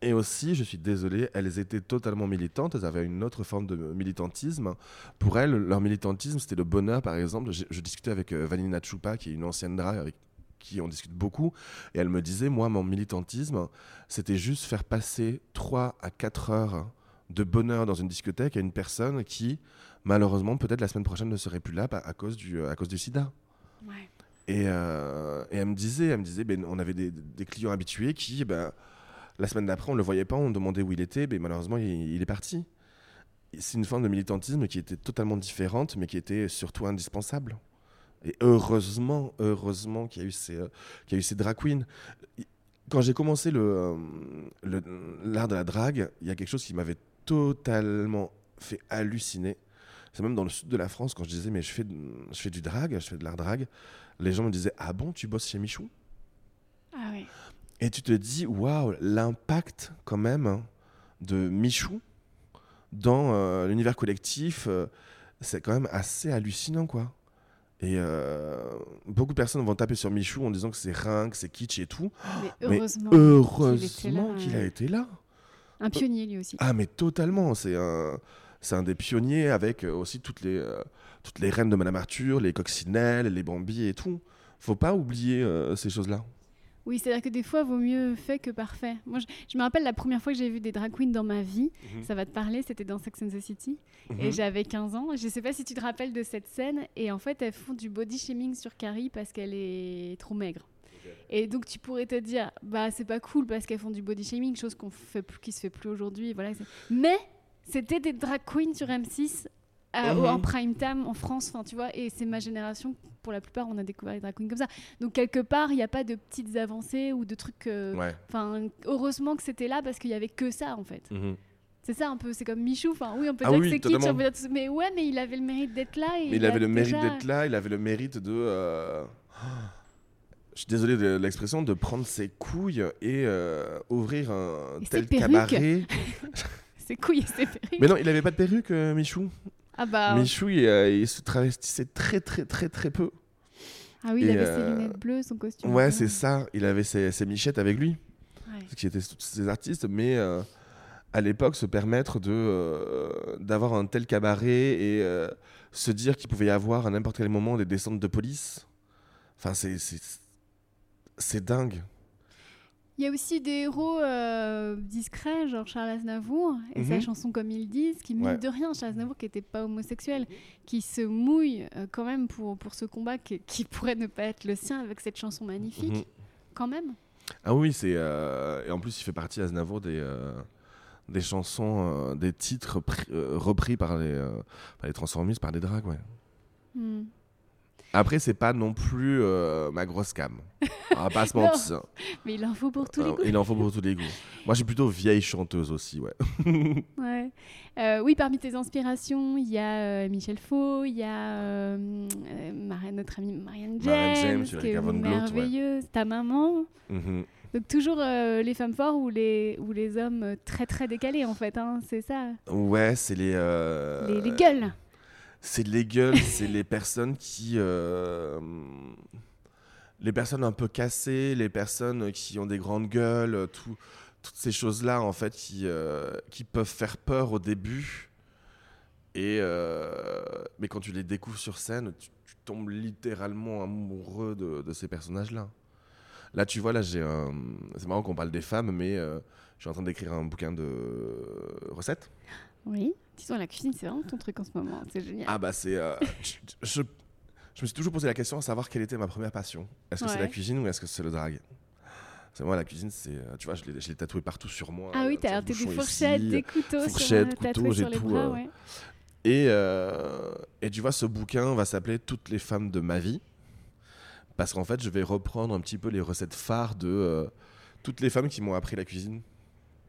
Et aussi, je suis désolé, elles étaient totalement militantes, elles avaient une autre forme de militantisme. Pour elles, leur militantisme, c'était le bonheur, par exemple. Je, discutais avec euh, Vanina Chupa, qui est une ancienne drag avec qui on discute beaucoup, et elle me disait, moi, mon militantisme, c'était juste faire passer 3 à 4 heures de bonheur dans une discothèque à une personne qui, malheureusement, peut-être la semaine prochaine ne serait plus là bah, à cause du, à cause du sida. Ouais. Et, euh, et elle me disait, elle me disait ben, on avait des, des clients habitués qui, ben, la semaine d'après, on ne le voyait pas, on demandait où il était, ben, malheureusement, il, il est parti. C'est une forme de militantisme qui était totalement différente, mais qui était surtout indispensable. Et heureusement, heureusement qu'il y a eu ces, euh, qu'il y a eu ces drag queens. Quand j'ai commencé le, euh, le- l'art de la drague, il y a quelque chose qui m'avait totalement fait halluciner. C'est même dans le sud de la France, quand je disais, mais je fais, je fais du drag, je fais de l'art drag, les gens me disaient, ah bon, tu bosses chez Michou? Ah oui. Et tu te dis, waouh, l'impact quand même hein, de Michou dans euh, l'univers collectif, euh, c'est quand même assez hallucinant, quoi. Et euh, beaucoup de personnes vont taper sur Michou en disant que c'est ringue, c'est kitsch et tout. Mais heureusement. heureusement qu'il a été là. Un pionnier lui aussi. Ah, mais totalement. C'est un, c'est un des pionniers avec euh, aussi toutes les, euh, toutes les reines de Madame Arthur, les coccinelles, les Bambi et tout. Faut pas oublier euh, ces choses-là. Oui, c'est-à-dire que des fois, vaut mieux fait que parfait. Moi, je, je me rappelle la première fois que j'ai vu des drag queens dans ma vie. Mhm. Ça va te parler, c'était dans Sex and the City. Et Mhm. j'avais 15 ans. Je sais pas si tu te rappelles de cette scène. Et en fait, elles font du body shaming sur Carrie parce qu'elle est trop maigre. Et donc, tu pourrais te dire, bah, c'est pas cool parce qu'elles font du body shaming, chose qu'on fait plus, qui se fait plus aujourd'hui. Voilà. Mais c'était des drag queens sur M6 euh, Mhm. en prime time en France. Enfin, tu vois. Et c'est ma génération. Pour la plupart, on a découvert les drag queens comme ça. Donc, quelque part, il n'y a pas de petites avancées ou de trucs. euh, Ouais. Heureusement que c'était là parce qu'il y avait que ça en fait. Mhm. C'est ça un peu, c'est comme Michou. Enfin, oui, on peut Ah dire oui, que c'est kitsch, totalement. on peut dire tout ça, mais ouais, mais il avait le mérite d'être là. Et il avait le mérite déjà- d'être là, il avait le mérite de. euh, Je suis désolé de l'expression, de prendre ses couilles et euh, ouvrir un Et tel cabaret. ses couilles et ses perruques. Mais non, il avait pas de perruque, euh, Michou? Ah bah. Michou, il, euh, il se travestissait très, très, très, très peu. Ah oui, il et, avait ses euh, lunettes bleues, son costume. Ouais, bleu. c'est ça. Il avait ses, ses michettes avec lui, Ouais. qui étaient tous ces artistes, mais euh, à l'époque, se permettre de euh, d'avoir un tel cabaret et se dire qu'il pouvait y avoir à n'importe quel moment des descentes de police. Enfin, c'est c'est- c'est dingue. Il y a aussi des héros euh, discrets, genre Charles Aznavour et sa Mhm. chanson Comme ils disent, qui mine Ouais. de rien, Charles Aznavour qui n'était pas homosexuel, qui se mouille euh, quand même pour, pour ce combat qui, qui pourrait ne pas être le sien avec cette chanson magnifique, Mhm. quand même. Ah oui, c'est euh, et en plus il fait partie Aznavour des des chansons, euh, des titres pris- repris par les euh, par les transformistes, par des drags, ouais. Hmm. Après, c'est pas non plus euh, ma grosse cam. On va pas se mentir. Mais il en faut pour tous les Euh, goûts. Il en faut pour tous les goûts. Moi, je suis plutôt vieille chanteuse aussi, ouais. Ouais. Euh, oui, parmi tes inspirations, il y a euh, Michel Faux, il y a Mar- notre amie Marianne James, Marianne James, qui est Gloot, ouais. merveilleuse, ta maman. Mhm. Donc toujours euh, les femmes fortes ou les, ou les hommes très très décalés en fait, hein, c'est ça. Ouais, c'est les, euh, Les, les gueules. C'est les gueules, c'est les personnes qui. euh, les personnes un peu cassées, les personnes qui ont des grandes gueules, tout- toutes ces choses-là, en fait, qui, euh, qui peuvent faire peur au début. Et, euh, mais quand tu les découvres sur scène, tu, tombes littéralement amoureux de, de ces personnages-là. Là, tu vois, là, j'ai un. C'est marrant qu'on parle des femmes, mais je suis en train d'écrire un bouquin de recettes. Oui. Disons la cuisine, c'est vraiment ton truc en ce moment, c'est génial. Ah bah c'est... euh, je, je, je me suis toujours posé la question à savoir quelle était ma première passion. Est-ce que c'est la cuisine ou est-ce que c'est le drag C'est moi la cuisine, c'est... euh, Tu vois, je l'ai, tatoué partout sur moi. Ah oui, euh, t'as des fourchettes, ici. des couteaux fourchettes, couteaux, j'ai tout, bras, ouais. Et, euh, et tu vois, ce bouquin va s'appeler Toutes les femmes de ma vie. Parce qu'en fait, je vais reprendre un petit peu les recettes phares de euh, toutes les femmes qui m'ont appris la cuisine.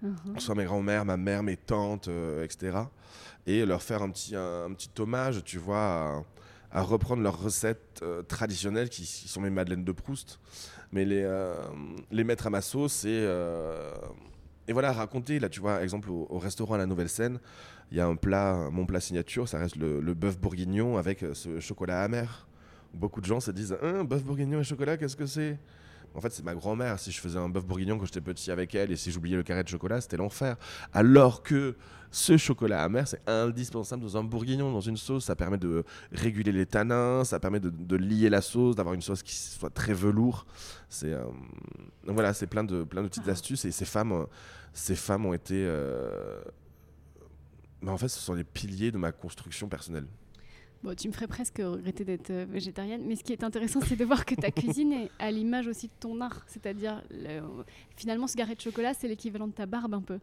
Mhm. soit mes grands-mères, ma mère, mes tantes, euh, etc. Et leur faire un petit, un, petit hommage, tu vois, à, reprendre leurs recettes euh, traditionnelles qui, sont mes madeleines de Proust, mais les, euh, les mettre à ma sauce et, et voilà, raconter. Là, tu vois, exemple, au, au restaurant à la Nouvelle Scène, il y a un plat, mon plat signature, ça reste le, bœuf bourguignon avec ce chocolat amer. Beaucoup de gens se disent, un bœuf bourguignon et chocolat, qu'est-ce que c'est? En fait, c'est ma grand-mère. Si je faisais un bœuf bourguignon quand j'étais petit avec elle et si j'oubliais le carré de chocolat, c'était l'enfer. Alors que ce chocolat amer, c'est indispensable dans un bourguignon, dans une sauce. Ça permet de réguler les tanins, ça permet de, de lier la sauce, d'avoir une sauce qui soit très velours. C'est euh, donc voilà, c'est plein de plein de petites Ah. astuces et ces femmes, ces femmes ont été. euh, bah, en fait, ce sont les piliers de ma construction personnelle. Bon, tu me ferais presque regretter d'être euh, végétarienne, mais ce qui est intéressant, c'est de voir que ta cuisine est à l'image aussi de ton art. C'est-à-dire, le- finalement, ce garret de chocolat, c'est l'équivalent de ta barbe un peu.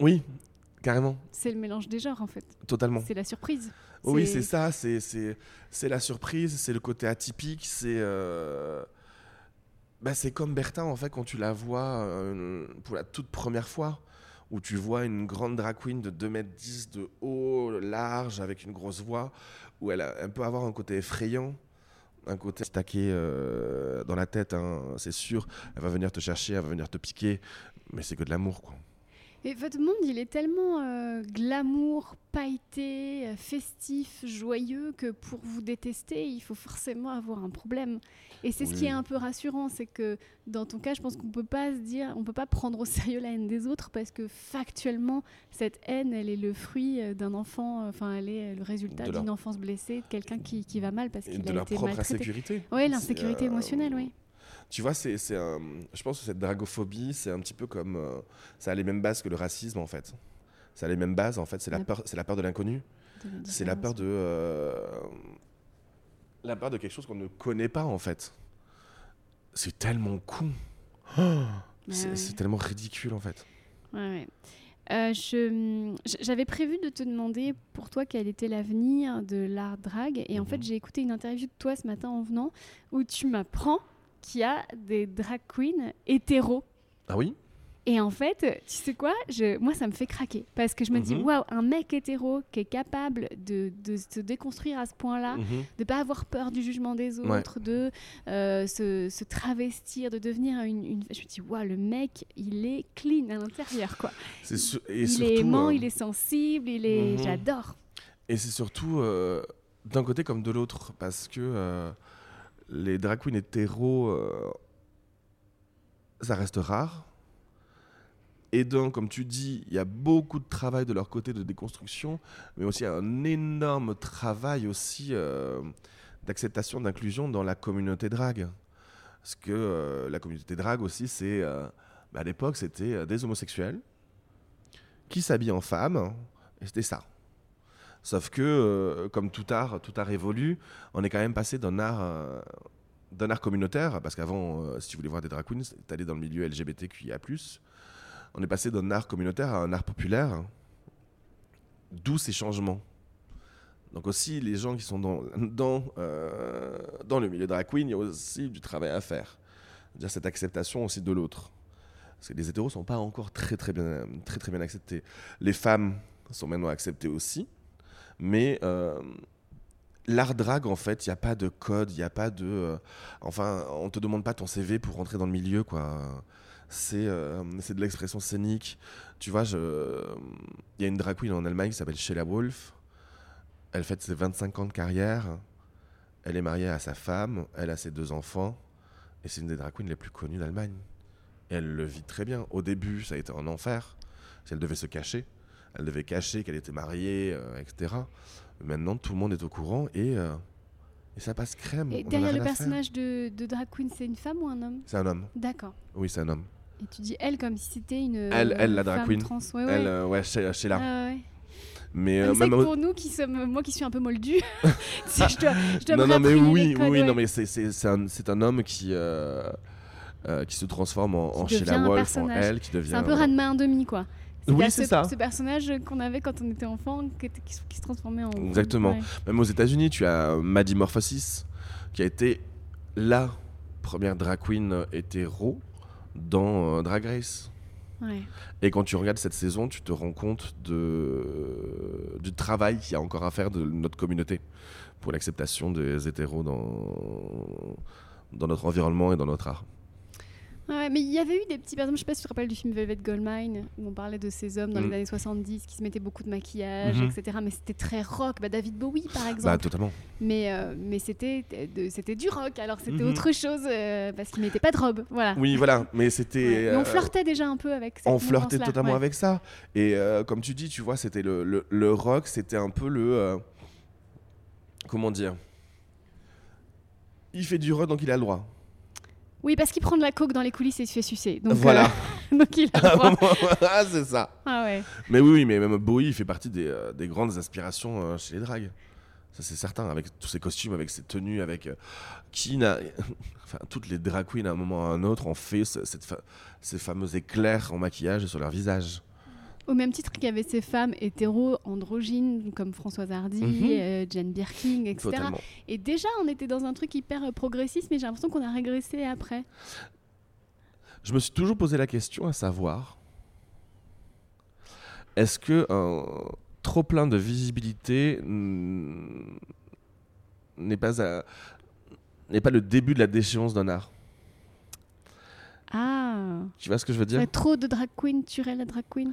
Oui, carrément, C'est le mélange des genres, en fait. totalement. C'est la surprise. Oui, C'est- ça, c'est la surprise, c'est le côté atypique, c'est euh, bah, c'est comme Bertin en fait quand tu la vois euh, pour la toute première fois où tu vois une grande drag queen de 2m10 de haut, large, avec une grosse voix, où elle, a- elle peut avoir un côté effrayant, un côté stacké euh, dans la tête, hein, c'est sûr. Elle va venir te chercher, elle va venir te piquer, mais c'est que de l'amour, quoi. Et votre monde, il est tellement euh, glamour, pailleté, euh, festif, joyeux, que pour vous détester, il faut forcément avoir un problème. Et c'est ce qui est un peu rassurant, c'est que dans ton cas, je pense qu'on peut pas se dire, on peut pas prendre au sérieux la haine des autres parce que factuellement, cette haine, elle est le fruit euh, d'un enfant, enfin, elle est le résultat De leur- d'une enfance blessée, de quelqu'un qui, qui va mal parce Et qu'il de a leur été propre maltraité. insécurité. Oui, l'insécurité euh, émotionnelle, oui. Tu vois, c'est, c'est un- je pense que cette dragophobie, c'est un petit peu comme. euh, ça a les mêmes bases que le racisme, en fait. Ça a les mêmes bases, en fait. C'est la peur, c'est la peur de l'inconnu. C'est la peur de. euh, la peur de quelque chose qu'on ne connaît pas, en fait. C'est tellement con. Oh, c'est, ouais. tellement ridicule, en fait. Ouais, ouais. Euh, J'avais prévu de te demander pour toi quel était l'avenir de l'art drag. Et en Mhm. fait, j'ai écouté une interview de toi ce matin en venant où tu m'apprends qu'il y a des drag queens hétéros. Ah oui? Et en fait, tu sais quoi? Je, Moi, ça me fait craquer. Parce que je me dis, Mhm. waouh, un mec hétéro qui est capable de, de se déconstruire à ce point-là, Mhm. de pas avoir peur du jugement des Ouais. autres, de euh, se, se travestir, de devenir une, une- Je me dis, waouh, le mec, il est clean à l'intérieur, quoi. C'est su- et il surtout, est aimant, euh, il est sensible, il est... Mhm. J'adore. Et c'est surtout euh, d'un côté comme de l'autre, parce que les drag queens hétéros, euh, ça reste rare. Et donc, comme tu dis, il y a beaucoup de travail de leur côté de déconstruction, mais aussi un énorme travail aussi euh, d'acceptation, d'inclusion dans la communauté drag. Parce que euh, la communauté drag aussi, c'est... bah, à l'époque, c'était des homosexuels qui s'habillent en femmes, et c'était ça. Sauf que, euh, comme tout art, tout art évolue, on est quand même passé d'un art, euh, d'un art communautaire, parce qu'avant, euh, si tu voulais voir des drag queens, t'allais dans le milieu LGBTQIA+. On est passé d'un art communautaire à un art populaire, d'où ces changements. Donc aussi, les gens qui sont dans, le milieu drag queen, il y a aussi du travail à faire. C'est-à-dire cette acceptation aussi de l'autre. Parce que les hétéros sont pas encore très très bien, très, très bien acceptés. Les femmes sont maintenant acceptées aussi. Mais euh, l'art drag, en fait, il n'y a pas de code, il n'y a pas de. euh, enfin, on te demande pas ton CV pour rentrer dans le milieu, quoi. C'est euh, de l'expression scénique. Tu vois, il y a une drag queen en Allemagne qui s'appelle Sheila Wolf. Elle fête ses 25 ans de carrière. Elle est mariée à sa femme, elle a ses deux enfants. Et c'est une des drag queens les plus connues d'Allemagne. Et elle le vit très bien. Au début, ça a été un enfer. Si elle devait se cacher. Elle devait cacher qu'elle était mariée, euh, etc. Maintenant, tout le monde est au courant et, euh, et ça passe crème. Et derrière le personnage de, de drag queen, c'est une femme ou un homme? C'est un homme. D'accord. Oui, c'est un homme. Et tu dis elle comme si c'était une Elle- elle, la drag queen. trans. Ouais, ouais. Elle, euh, ouais, chez, chez là. Ah ouais. Mais euh, même pour nous qui sommes, moi qui suis un peu moldue, si je dois, je dois non, non, mais oui, codes, oui, ouais. non, mais c'est un, un homme qui, euh, euh, qui se transforme en, en devient un Wolf, en elle, qui devient. C'est un peu Ranma un demi quoi. Oui, c'est ce, ça. Ce personnage qu'on avait quand on était enfant, qui, était- qui se- qui se transformait en. Exactement. Ouais. Même aux États-Unis, tu as Maddie Morphosis, qui a été la première drag queen hétéro dans euh, Drag Race. Ouais. Et quand tu regardes cette saison, tu te rends compte de, du travail qu'il y a encore à faire de notre communauté pour l'acceptation des hétéros dans, dans notre environnement et dans notre art. Ouais, mais il y avait eu des petits. Par exemple, je sais pas si tu te rappelles du film Velvet Goldmine, où on parlait de ces hommes dans Mm. les années 70 qui se mettaient beaucoup de maquillage, Mhm. etc. Mais c'était très rock. Bah, David Bowie, par exemple. Bah, totalement. mais euh, mais c'était du rock, alors c'était Mhm. autre chose euh, parce qu'il mettait pas de robe. Voilà. Oui, voilà. Mais Ouais. c'était. Mais on euh, flirtait déjà un peu avec cette on flirtait totalement ouais. avec ça. Et euh, comme tu dis, tu vois, c'était le, le, le rock, c'était un peu le. comment dire? Il fait du rock, donc il a le droit. Oui, parce qu'il prend de la coke dans les coulisses et il se fait sucer. Donc, Voilà. euh, donc il a le droit. ah, c'est ça. Ah ouais. Mais oui, oui, mais même Bowie il fait partie des, euh, des grandes aspirations euh, chez les dragues. Ça, c'est certain, avec tous ces costumes, avec ces tenues, avec. euh, qui n'a. enfin, toutes les drag queens, à un moment ou à un autre, ont fait ce- cette fa- ces fameux éclairs en maquillage sur leur visage. Au même titre qu'il y avait ces femmes hétéro androgynes comme Françoise Hardy, euh, Jane Birkin, etc. Totalement. Et déjà, on était dans un truc hyper euh, progressiste, mais j'ai l'impression qu'on a régressé après. Je me suis toujours posé la question à savoir est-ce que un trop plein de visibilité mm, n'est pas, à- pas le début de la déchéance d'un art? Ah, Tu vois ce que je veux dire? Trop de drag queen, tuerait la drag queen?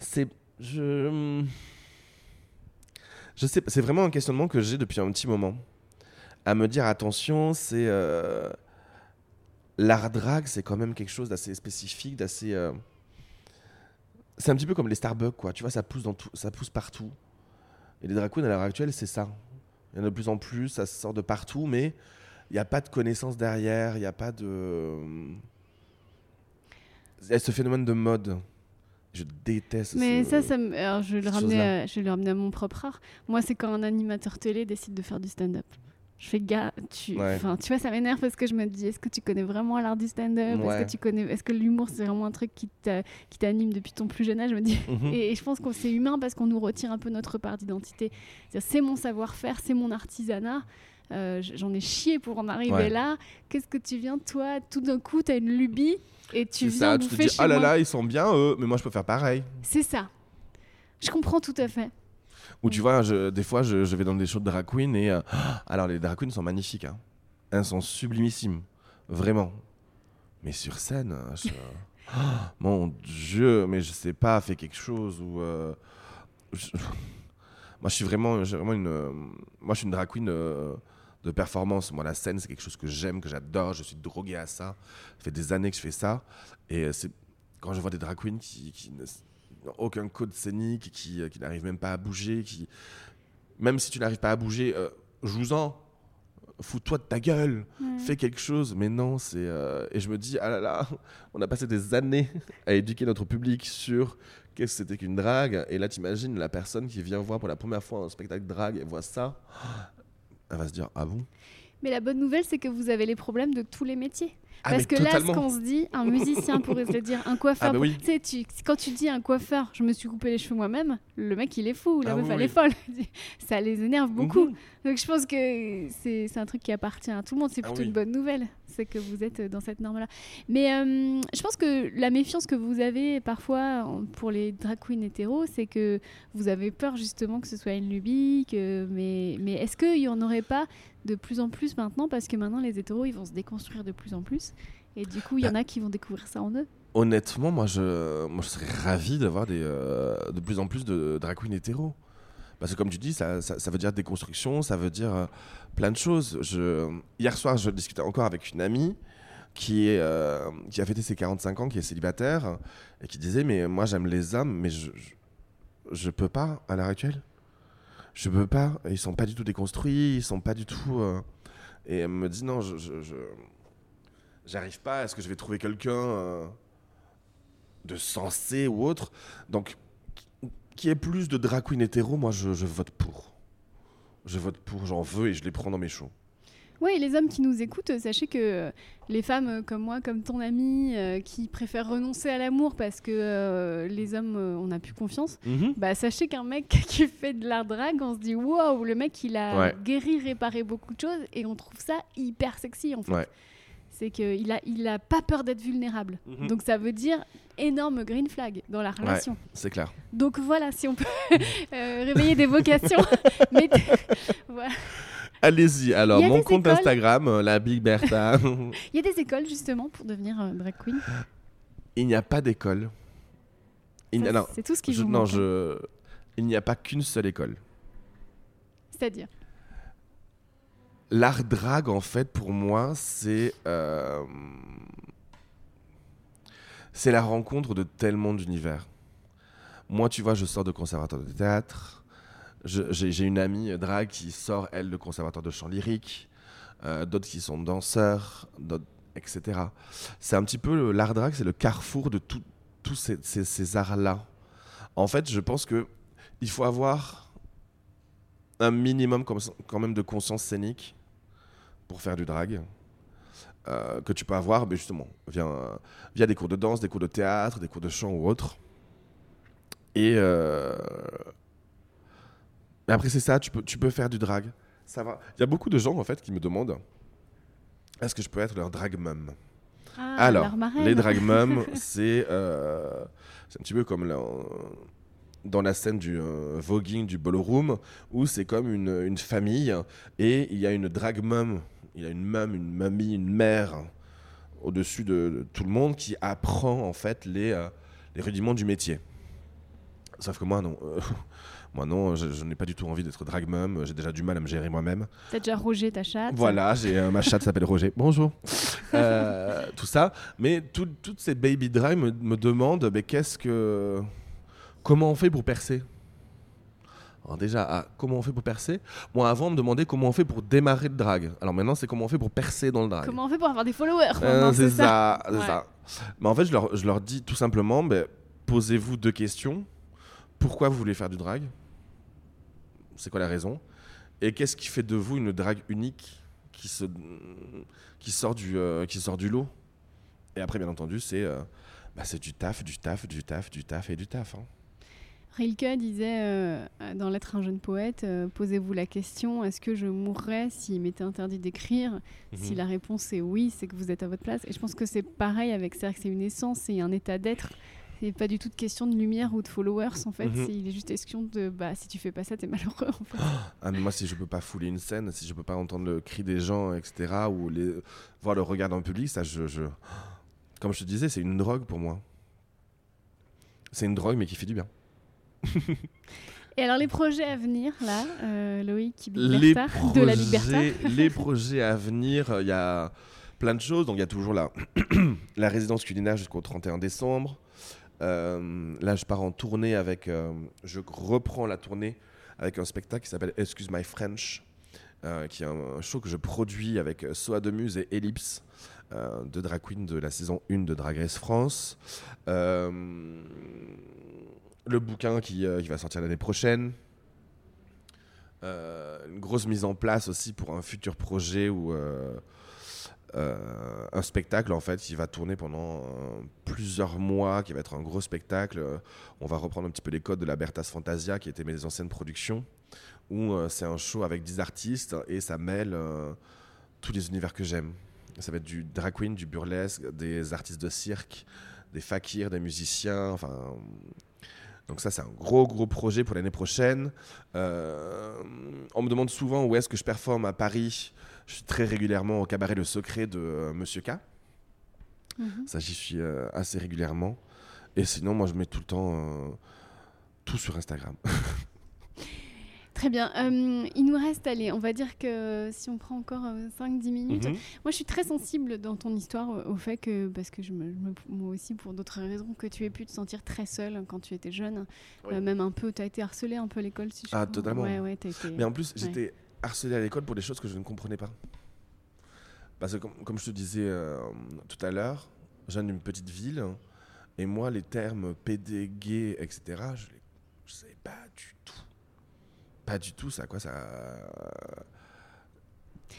C'est. Je. Je sais, c'est vraiment un questionnement que j'ai depuis un petit moment. À me dire, attention, c'est. euh, L'art drag, c'est quand même quelque chose d'assez spécifique, d'assez. euh, C'est un petit peu comme les Starbucks, quoi. Tu vois, ça pousse, dans tout, ça pousse partout. Et les drag queens, à l'heure actuelle, c'est ça. Il y en a de plus en plus, ça sort de partout, mais il n'y a pas de connaissance derrière, il n'y a pas de. Il y a ce phénomène de mode. Je déteste Mais ce- ça, ça me... Alors, je vais, le ramener à... je vais le ramener à mon propre art. Moi, c'est quand un animateur télé décide de faire du stand-up. Je fais gars, tu, Ouais. enfin, tu vois, ça m'énerve parce que je me dis, est-ce que tu connais vraiment l'art du stand-up? Ouais. Est-ce que tu connais, est-ce que l'humour c'est vraiment un truc qui t'a- qui t'anime depuis ton plus jeune âge? Je me dis, Mhm. et, et je pense que c'est humain parce qu'on nous retire un peu notre part d'identité. C'est mon savoir-faire, c'est mon artisanat. Euh, j'en ai chié pour en arriver Ouais. là. Qu'est-ce que tu viens, toi, tout d'un coup, tu as une lubie et tu C'est viens ça, tu te bouffer dis, chez ah là moi. là, ils sont bien eux, mais moi je peux faire pareil. C'est ça. Je comprends tout à fait. Ou tu vois, je- des fois, je, je vais dans des shows de drag queen et. euh, alors, les drag queens sont magnifiques. Hein. Elles sont sublimissimes. Vraiment. Mais sur scène, je- Ah, mon Dieu, mais je sais pas, fait quelque chose ou. euh, Moi, je suis vraiment, vraiment une. euh, Moi, je suis une drag queen de performance. Moi, la scène, c'est quelque chose que j'aime, que j'adore. Je suis drogué à ça. Ça fait des années que je fais ça. Et euh, c'est quand je vois des drag queens qui, n'ont aucun code scénique, qui, euh, qui n'arrivent même pas à bouger, qui. Même si tu n'arrives pas à bouger, euh, joue-en. Fous-toi de ta gueule Ouais. fais quelque chose. Mais non, c'est. euh, Et je me dis, ah là là, on a passé des années à éduquer notre public sur qu'est-ce que c'était qu'une drague. Et là, t'imagines la personne qui vient voir pour la première fois un spectacle drague et voit ça. Elle va se dire, ah bon? Mais la bonne nouvelle, c'est que vous avez les problèmes de tous les métiers. Ah, Parce que là, ce qu'on se dit, un musicien pourrait se le dire, un coiffeur. Ah bah oui. Tu quand tu dis un coiffeur, je me suis coupé les cheveux moi-même, le mec il est fou, la Ah meuf oui, elle oui. est folle. Ça les énerve beaucoup. Mhm. Donc je pense que c'est un truc qui appartient à tout le monde. C'est Ah plutôt une bonne nouvelle, c'est que vous êtes dans cette norme-là. Mais euh, je pense que la méfiance que vous avez parfois pour les drag queens hétéros, c'est que vous avez peur justement que ce soit une lubie. que- Mais, mais est-ce qu'il y en aurait pas de plus en plus maintenant Parce que maintenant les hétéros ils vont se déconstruire de plus en plus. Et du coup, il y Bah. en a qui vont découvrir ça en eux. Honnêtement, moi je, moi, je serais ravi d'avoir des, euh, de plus en plus de drag queens hétéros. Parce que comme tu dis, ça, ça, ça veut dire déconstruction, ça veut dire euh, plein de choses. Je, hier soir, je discutais encore avec une amie qui, est, euh, qui a fêté ses 45 ans, qui est célibataire, et qui disait, mais moi j'aime les hommes, mais je, je, je peux pas à l'heure actuelle. Je peux pas. Ils sont pas du tout déconstruits, ils sont pas du tout... euh, Et elle me dit, non, je... J'arrive pas, est-ce que je vais trouver quelqu'un euh, de sensé ou autre Donc, qui est plus de drag queen hétéro, moi je, je vote pour. Je vote pour, j'en veux et je les prends dans mes shows. Oui, les hommes qui nous écoutent, sachez que euh, les femmes euh, comme moi, comme ton ami, euh, qui préfèrent renoncer à l'amour parce que euh, les hommes, euh, on n'a plus confiance, bah sachez qu'un mec qui fait de l'art drag, on se dit waouh, le mec il a Ouais. guéri, réparé beaucoup de choses et on trouve ça hyper sexy en fait. Ouais. C'est qu'il a, il a pas peur d'être vulnérable. Mhm. Donc ça veut dire énorme green flag dans la relation. C'est clair. Donc voilà, si on peut réveiller des vocations, voilà. Allez-y, alors, mon compte écoles. Instagram, euh, la Big Bertha. Il y a des écoles justement pour devenir euh, drag queen. Il n'y a pas d'école. Il C'est tout ce qui je- vous non, je- il n'y a pas qu'une seule école. C'est-à-dire L'art drag, en fait, pour moi, c'est. euh, c'est la rencontre de tellement d'univers. Moi, tu vois, je sors de conservatoire de théâtre. J'ai une amie euh, drag qui sort, elle, de conservatoire de chant lyrique. euh, d'autres qui sont danseurs, etc. C'est un petit peu le- l'art drag, c'est le carrefour de tous ces, ces- arts-là. En fait, je pense que il faut avoir un minimum quand même de conscience scénique pour faire du drag. euh, que tu peux avoir mais justement via, des cours de danse, des cours de théâtre, des cours de chant ou autre. Et mais après c'est ça, tu peux, tu peux faire du drag. Ça va. Il y a beaucoup de gens en fait qui me demandent est-ce que je peux être leur drag mum? Ah, Alors, les drag mums, c'est euh, un petit peu comme la- dans la scène du euh, voguing du ballroom, où c'est comme une, une famille, et il y a une drag mum, il y a une mum, une mamie, une mère au-dessus de, de tout le monde qui apprend en fait les, euh, les rudiments du métier. Sauf que moi non, moi non, je, je n'ai pas du tout envie d'être drag mum, j'ai déjà du mal à me gérer moi-même. T'as déjà Roger, ta chatte. Voilà, j'ai euh, ma chatte s'appelle Roger. Bonjour. Euh, tout ça, mais tout- toutes ces baby drag me, me demandent, mais qu'est-ce que, comment on fait pour percer? Alors déjà, ah, comment on fait pour percer? Moi, avant, on me demandait comment on fait pour démarrer le drag. Alors maintenant, c'est comment on fait pour percer dans le drag. Comment on fait pour avoir des followers Euh, c'est ça, Ouais. ça. Mais en fait, je leur, je leur dis tout simplement, posez-vous deux questions. Pourquoi vous voulez faire du drag? C'est quoi la raison? Et qu'est-ce qui fait de vous une drag unique qui, se, qui, sort, du, euh, qui sort du lot? Et après, bien entendu, c'est euh, bah, c'est du taf, du taf, du taf, du taf et du taf. hein. Rilke disait euh, dans L'être un jeune poète, euh, posez-vous la question, est-ce que je mourrais s'il m'était interdit d'écrire Si Mhm. la réponse est oui, c'est que vous êtes à votre place. Et je pense que c'est pareil avec c'est une essence, c'est un état d'être. C'est pas du tout de question de lumière ou de followers en fait. C'est- Il est juste question de bah si tu fais pas ça, t'es malheureux en fait. Ah, mais moi, si je peux pas fouler une scène, si je peux pas entendre le cri des gens, etc., ou les... voir le regard dans le public, ça, je, je- Comme je te disais, c'est une drogue pour moi. C'est une drogue, mais qui fait du bien. Et alors les projets à venir là, euh, Loïc les Bertha, de la projets, les projets à venir, il y a plein de choses. Donc il y a toujours la, la résidence culinaire jusqu'au 31 décembre. Euh, là, je pars en tournée avec. euh, je reprends la tournée avec un spectacle qui s'appelle Excuse My French, euh, qui est un show que je produis avec Soa Demuse et Ellipse, deux drag queens de la saison 1 de Drag Race France. Le bouquin qui, qui va sortir l'année prochaine. Une grosse mise en place aussi pour un futur projet ou un spectacle en fait qui va tourner pendant euh, plusieurs mois, qui va être un gros spectacle. Euh, on va reprendre un petit peu les codes de la Bertas Fantasia qui étaient mes anciennes productions, où euh, c'est un show avec 10 artistes et ça mêle euh, tous les univers que j'aime. Ça va être du drag queen, du burlesque, des artistes de cirque, des fakirs, des musiciens, enfin. Donc ça, c'est un gros, gros projet pour l'année prochaine. Euh, on me demande souvent où est-ce que je performe à Paris. Je suis très régulièrement au cabaret Le Secret de euh, Monsieur K. Mhm. Ça, j'y suis euh, assez régulièrement. Et sinon, moi, je mets tout le temps euh, tout sur Instagram. Très bien. Euh, il nous reste, allez, on va dire que si on prend encore 5-10 minutes, Mhm. Moi, je suis très sensible dans ton histoire au fait que, parce que je me, je me- moi aussi, pour d'autres raisons, que tu aies pu te sentir très seule quand tu étais jeune. Oui. Euh, même un peu, tu as été harcelée un peu à l'école, si je Ah, crois. totalement. Ouais, ouais, été... Mais en plus, j'étais harcelé à l'école pour des choses que je ne comprenais pas. Parce que, comme, comme je te disais euh, tout à l'heure, je viens d'une petite ville. Et moi, les termes PD, gay, etc., je ne savais pas du tout. Pas du tout, ça, quoi, ça.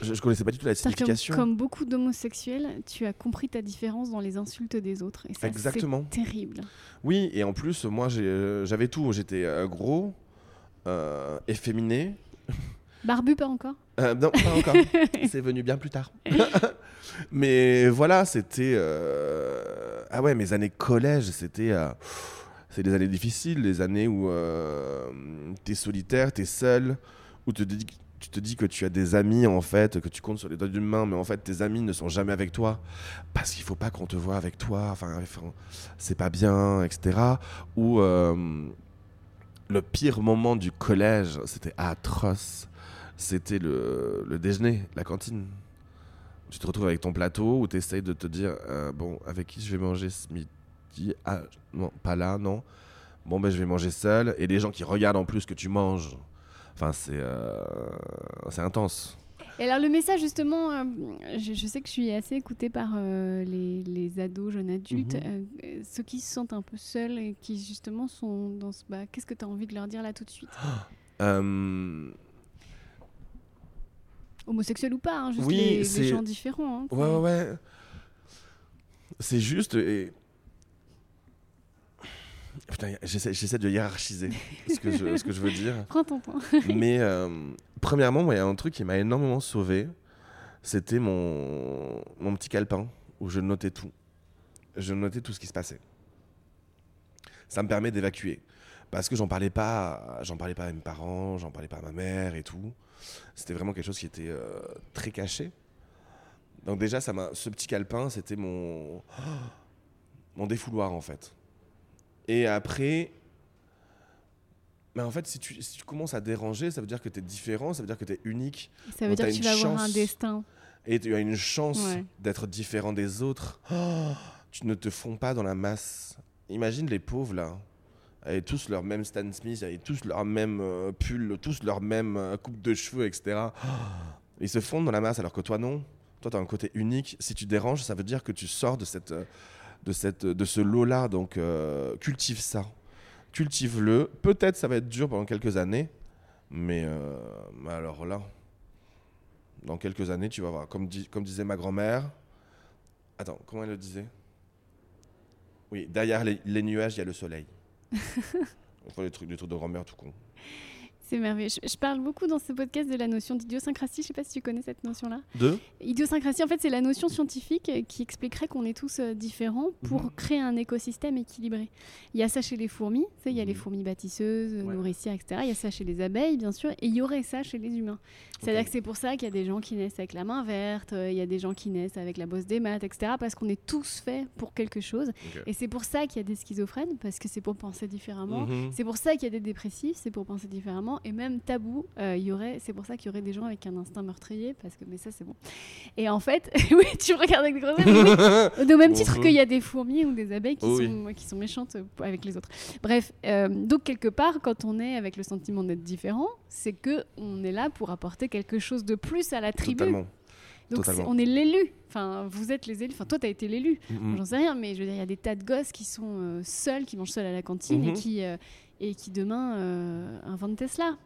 Je, je connaissais pas du tout la signification. Comme beaucoup d'homosexuels, tu as compris ta différence dans les insultes des autres. Et ça, Exactement. c'est terrible. Oui, et en plus, moi, euh, j'avais tout. J'étais euh, gros, euh, efféminé. Barbu, pas encore Euh, non, pas encore. C'est venu bien plus tard. Mais voilà, c'était. euh, Ah ouais, mes années collège, c'était. euh, C'est des années difficiles, les années où t'es solitaire, t'es seul, où te dis- tu te dis que tu as des amis en fait, que tu comptes sur les doigts d'une main, mais en fait tes amis ne sont jamais avec toi parce qu'il faut pas qu'on te voit avec toi. Enfin, enfin, c'est pas bien, etc. Ou euh, le pire moment du collège, c'était atroce. C'était le, le déjeuner, la cantine. Tu te retrouves avec ton plateau où tu essayes de te dire euh, bon, avec qui je vais manger ce midi? Ah, non, pas là, non. Bon, ben je vais manger seul. Et les gens qui regardent en plus que tu manges. Enfin, c'est euh, c'est intense. Et alors le message justement, euh, je, je sais que je suis assez écoutée par euh, les, les ados, jeunes adultes, Mhm. euh, ceux qui se sentent un peu seuls et qui justement sont dans ce... Bah, Qu'est-ce que tu as envie de leur dire là tout de suite? Homosexuel ou pas, hein, juste Oui, les, les gens différents. hein, Ouais, ouais, ouais. C'est juste. Et... Putain, j'essaie de hiérarchiser ce que, je, ce que je veux dire. Prends ton temps. Mais euh, premièrement, il y a un truc qui m'a énormément sauvé. C'était mon, mon petit calepin où je notais tout. Je notais tout ce qui se passait. Ça me permet d'évacuer. Parce que j'en parlais pas, j'en parlais pas à mes parents, j'en parlais pas à ma mère et tout. C'était vraiment quelque chose qui était euh, très caché. Donc déjà, ça m'a, ce petit calepin, c'était mon, mon défouloir en fait. Et après, mais en fait, si tu, si tu commences à déranger, ça veut dire que tu es différent, ça veut dire que tu es unique. Ça veut dire que tu vas avoir un destin. Et tu as une chance Ouais. d'être différent des autres. Oh, tu ne te fonds pas dans la masse. Imagine les pauvres là. Avec tous leur même Stan Smith, avec tous leur même euh, pull, tous leur même euh, coupe de cheveux, etc. Ils se fondent dans la masse alors que toi non. Toi, tu as un côté unique. Si tu déranges, ça veut dire que tu sors de, cette, euh, de, cette, de ce lot-là. Donc, cultive ça. Cultive-le. Peut-être ça va être dur pendant quelques années. Mais, euh, alors là, dans quelques années, tu vas voir. Comme, dis- comme disait ma grand-mère. Attends, comment elle le disait? Oui, derrière les nuages, il y a le soleil. Enfin, des trucs, des trucs de grand-mère tout con. C'est merveilleux. Je, je parle beaucoup dans ce podcast de la notion d'idiosyncrasie. Je sais pas si tu connais cette notion-là. Deux Idiosyncrasie, en fait, c'est la notion scientifique euh, qui expliquerait qu'on est tous euh, différents pour Mhm. créer un écosystème équilibré. Il y a ça chez les fourmis, il y a les Mhm. fourmis bâtisseuses, euh, Ouais. nourricières, etc. Il y a ça chez les abeilles, bien sûr, et il y aurait ça chez les humains. C'est-à-dire que c'est pour ça qu'il y a des gens qui naissent avec la main verte, il y a des gens qui naissent avec la bosse des maths, etc. Parce qu'on est tous faits pour quelque chose. Et c'est pour ça qu'il y a des schizophrènes, parce que c'est pour penser différemment. Mhm. C'est pour ça qu'il y a des dépressifs, c'est pour penser différemment. Et même tabou, euh, il y aurait, c'est pour ça qu'il y aurait des gens avec un instinct meurtrier, parce que mais ça c'est bon. Et en fait, oui, tu me regardes avec des gros yeux, oui. Au même titre qu'il y a des fourmis ou des abeilles qui, Oh sont, qui sont méchantes euh, avec les autres. Bref, euh, donc quelque part, quand on est avec le sentiment d'être différent, c'est que on est là pour apporter quelque chose de plus à la tribu. Totalement. Donc on est l'élu. Enfin, vous êtes les élus. Enfin, toi, t'as été l'élu. J'en sais rien, mais je veux dire, il y a des tas de gosses qui sont euh, seuls, qui mangent seuls à la cantine et, Mhm. qui, euh, et qui demain euh, inventent Tesla.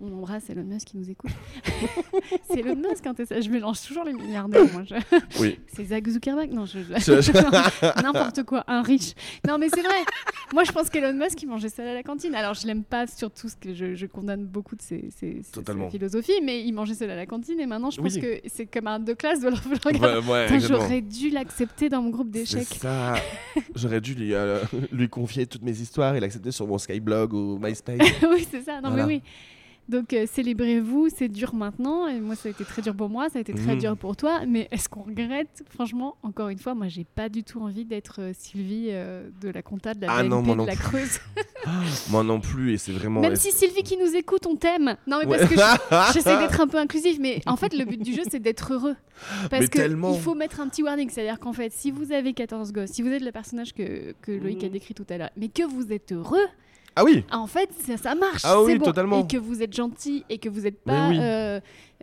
On embrasse Elon Musk qui nous écoute. c'est Elon Musk, hein, Tesla. Je mélange toujours les milliardaires, moi. je- Oui. C'est Zach Zuckerberg Non, je... N'importe quoi, un riche. Non, mais c'est vrai. Moi, je pense qu'Elon Musk, il mangeait seul à la cantine. Alors, je l'aime pas surtout, ce que je, je condamne beaucoup de ses, ses- ses- Totalement. ses philosophies, mais il mangeait seul à la cantine. Et maintenant, je pense Oui. que c'est de classe de le regarder. Ouais. J'aurais dû l'accepter dans mon groupe d'échecs. ça. J'aurais dû lui, euh, lui confier toutes mes histoires et l'accepter sur mon Skyblog ou MySpace. oui, c'est ça. Non, Voilà. mais oui. Donc, euh, célébrez-vous, c'est dur maintenant. Et moi, ça a été très dur pour moi, ça a été très Mhm. dur pour toi. Mais est-ce qu'on regrette? Franchement, encore une fois, moi, j'ai pas du tout envie d'être euh, Sylvie euh, de la compta, de la Ah BNP, non, moi de non la. Creuse. Moi non plus, et c'est vraiment. Même si Sylvie qui nous écoute, on t'aime. Non, mais Ouais. parce que je- j'essaie d'être un peu inclusif. Mais en fait, le but du jeu, c'est d'être heureux. Parce Mais que tellement. il faut mettre un petit warning. C'est-à-dire qu'en fait, si vous avez 14 gosses, si vous êtes le personnage que, que Loïc a Mhm. décrit tout à l'heure, mais que vous êtes heureux, Ah oui En fait, ça, ça marche. Ah oui, bon. totalement. Et que vous êtes gentil et que vous n'êtes pas oui. euh,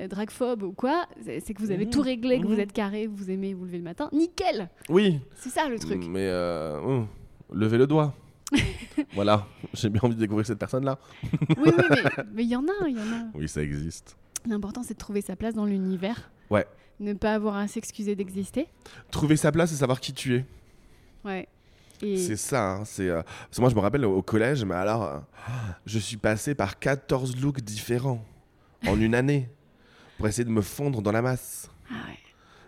dragphobe ou quoi, c'est que vous avez Mhm. tout réglé, que vous Mhm. êtes carré, vous aimez vous lever le matin. Nickel Oui C'est ça le truc. Mais euh, hum, levez le doigt. voilà, j'ai bien envie de découvrir cette personne-là. oui, oui, mais- mais il y en a, il y en a. Oui, ça existe. L'important, c'est de trouver sa place dans l'univers. Ouais. Ne pas avoir à s'excuser d'exister. Trouver sa place et savoir qui tu es. Ouais. Et C'est ça. hein, c'est, euh, Parce que moi, je me rappelle au collège, mais alors, euh, je suis passé par 14 looks différents en une année pour essayer de me fondre dans la masse. Ah ouais.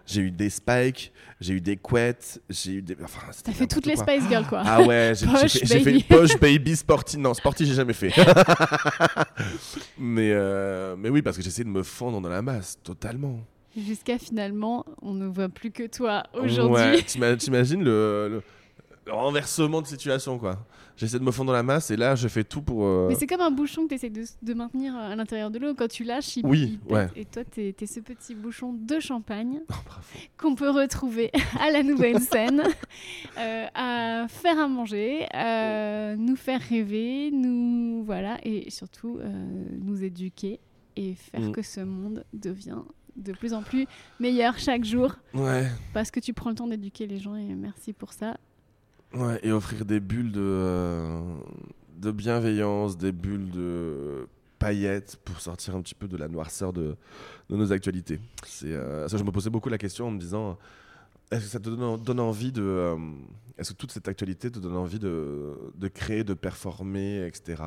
J'ai eu des spikes, j'ai eu des couettes, j'ai eu des. Enfin, T'as fait toutes les. Spice Girls, quoi. Ah ouais, j'ai fait, fait baby. poche baby sporty. Non, sporty, j'ai jamais fait. mais, euh, mais oui, parce que j'essaie de me fondre dans la masse, totalement. Jusqu'à finalement, on ne voit plus que toi aujourd'hui. Ouais, t'ima- t'imagines le renversement de situation, quoi. J'essaie de me fondre dans la masse et là, je fais tout pour. euh, Mais c'est comme un bouchon que tu essaies de, de maintenir à l'intérieur de l'eau. Quand tu lâches, il, Oui, il ouais. Et toi, tu es, ce petit bouchon de champagne Oh, qu'on peut retrouver à la nouvelle scène, euh, à faire à manger, à nous faire rêver, nous voilà, et surtout euh, nous éduquer et faire Mm. que ce monde devient de plus en plus meilleur chaque jour Ouais, parce que tu prends le temps d'éduquer les gens et merci pour ça. Et offrir des bulles de, euh, de bienveillance, des bulles de paillettes pour sortir un petit peu de la noirceur de, nos actualités. Euh, ça, je me posais beaucoup la question en me disant est-ce que ça te donne, envie de. euh, est-ce que toute cette actualité te donne envie de, de créer, de performer, etc.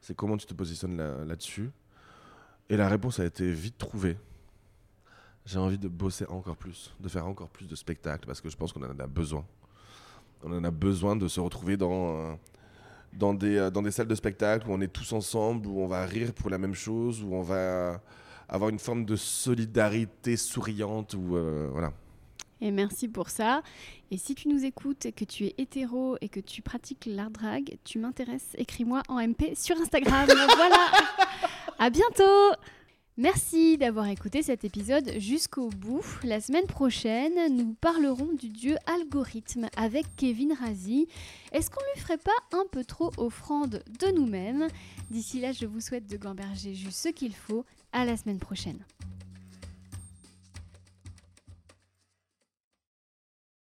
C'est comment tu te positionnes là- là-dessus? Et la réponse a été vite trouvée. J'ai envie de bosser encore plus, de faire encore plus de spectacles parce que je pense qu'on en a besoin. On en a besoin de se retrouver dans, euh, dans, des, euh, dans des salles de spectacle où on est tous ensemble, où on va rire pour la même chose, où on va avoir une forme de solidarité souriante. Où, euh, voilà. Et merci pour ça. Et si tu nous écoutes que tu es hétéro et que tu pratiques l'art drag, tu m'intéresses, écris-moi en MP sur Instagram. voilà. À bientôt. Merci d'avoir écouté cet épisode jusqu'au bout. La semaine prochaine, nous parlerons du dieu algorithme avec Kevin Razi. Est-ce qu'on lui ferait pas un peu trop offrande de nous-mêmes? D'ici là, je vous souhaite de gamberger juste ce qu'il faut. À la semaine prochaine.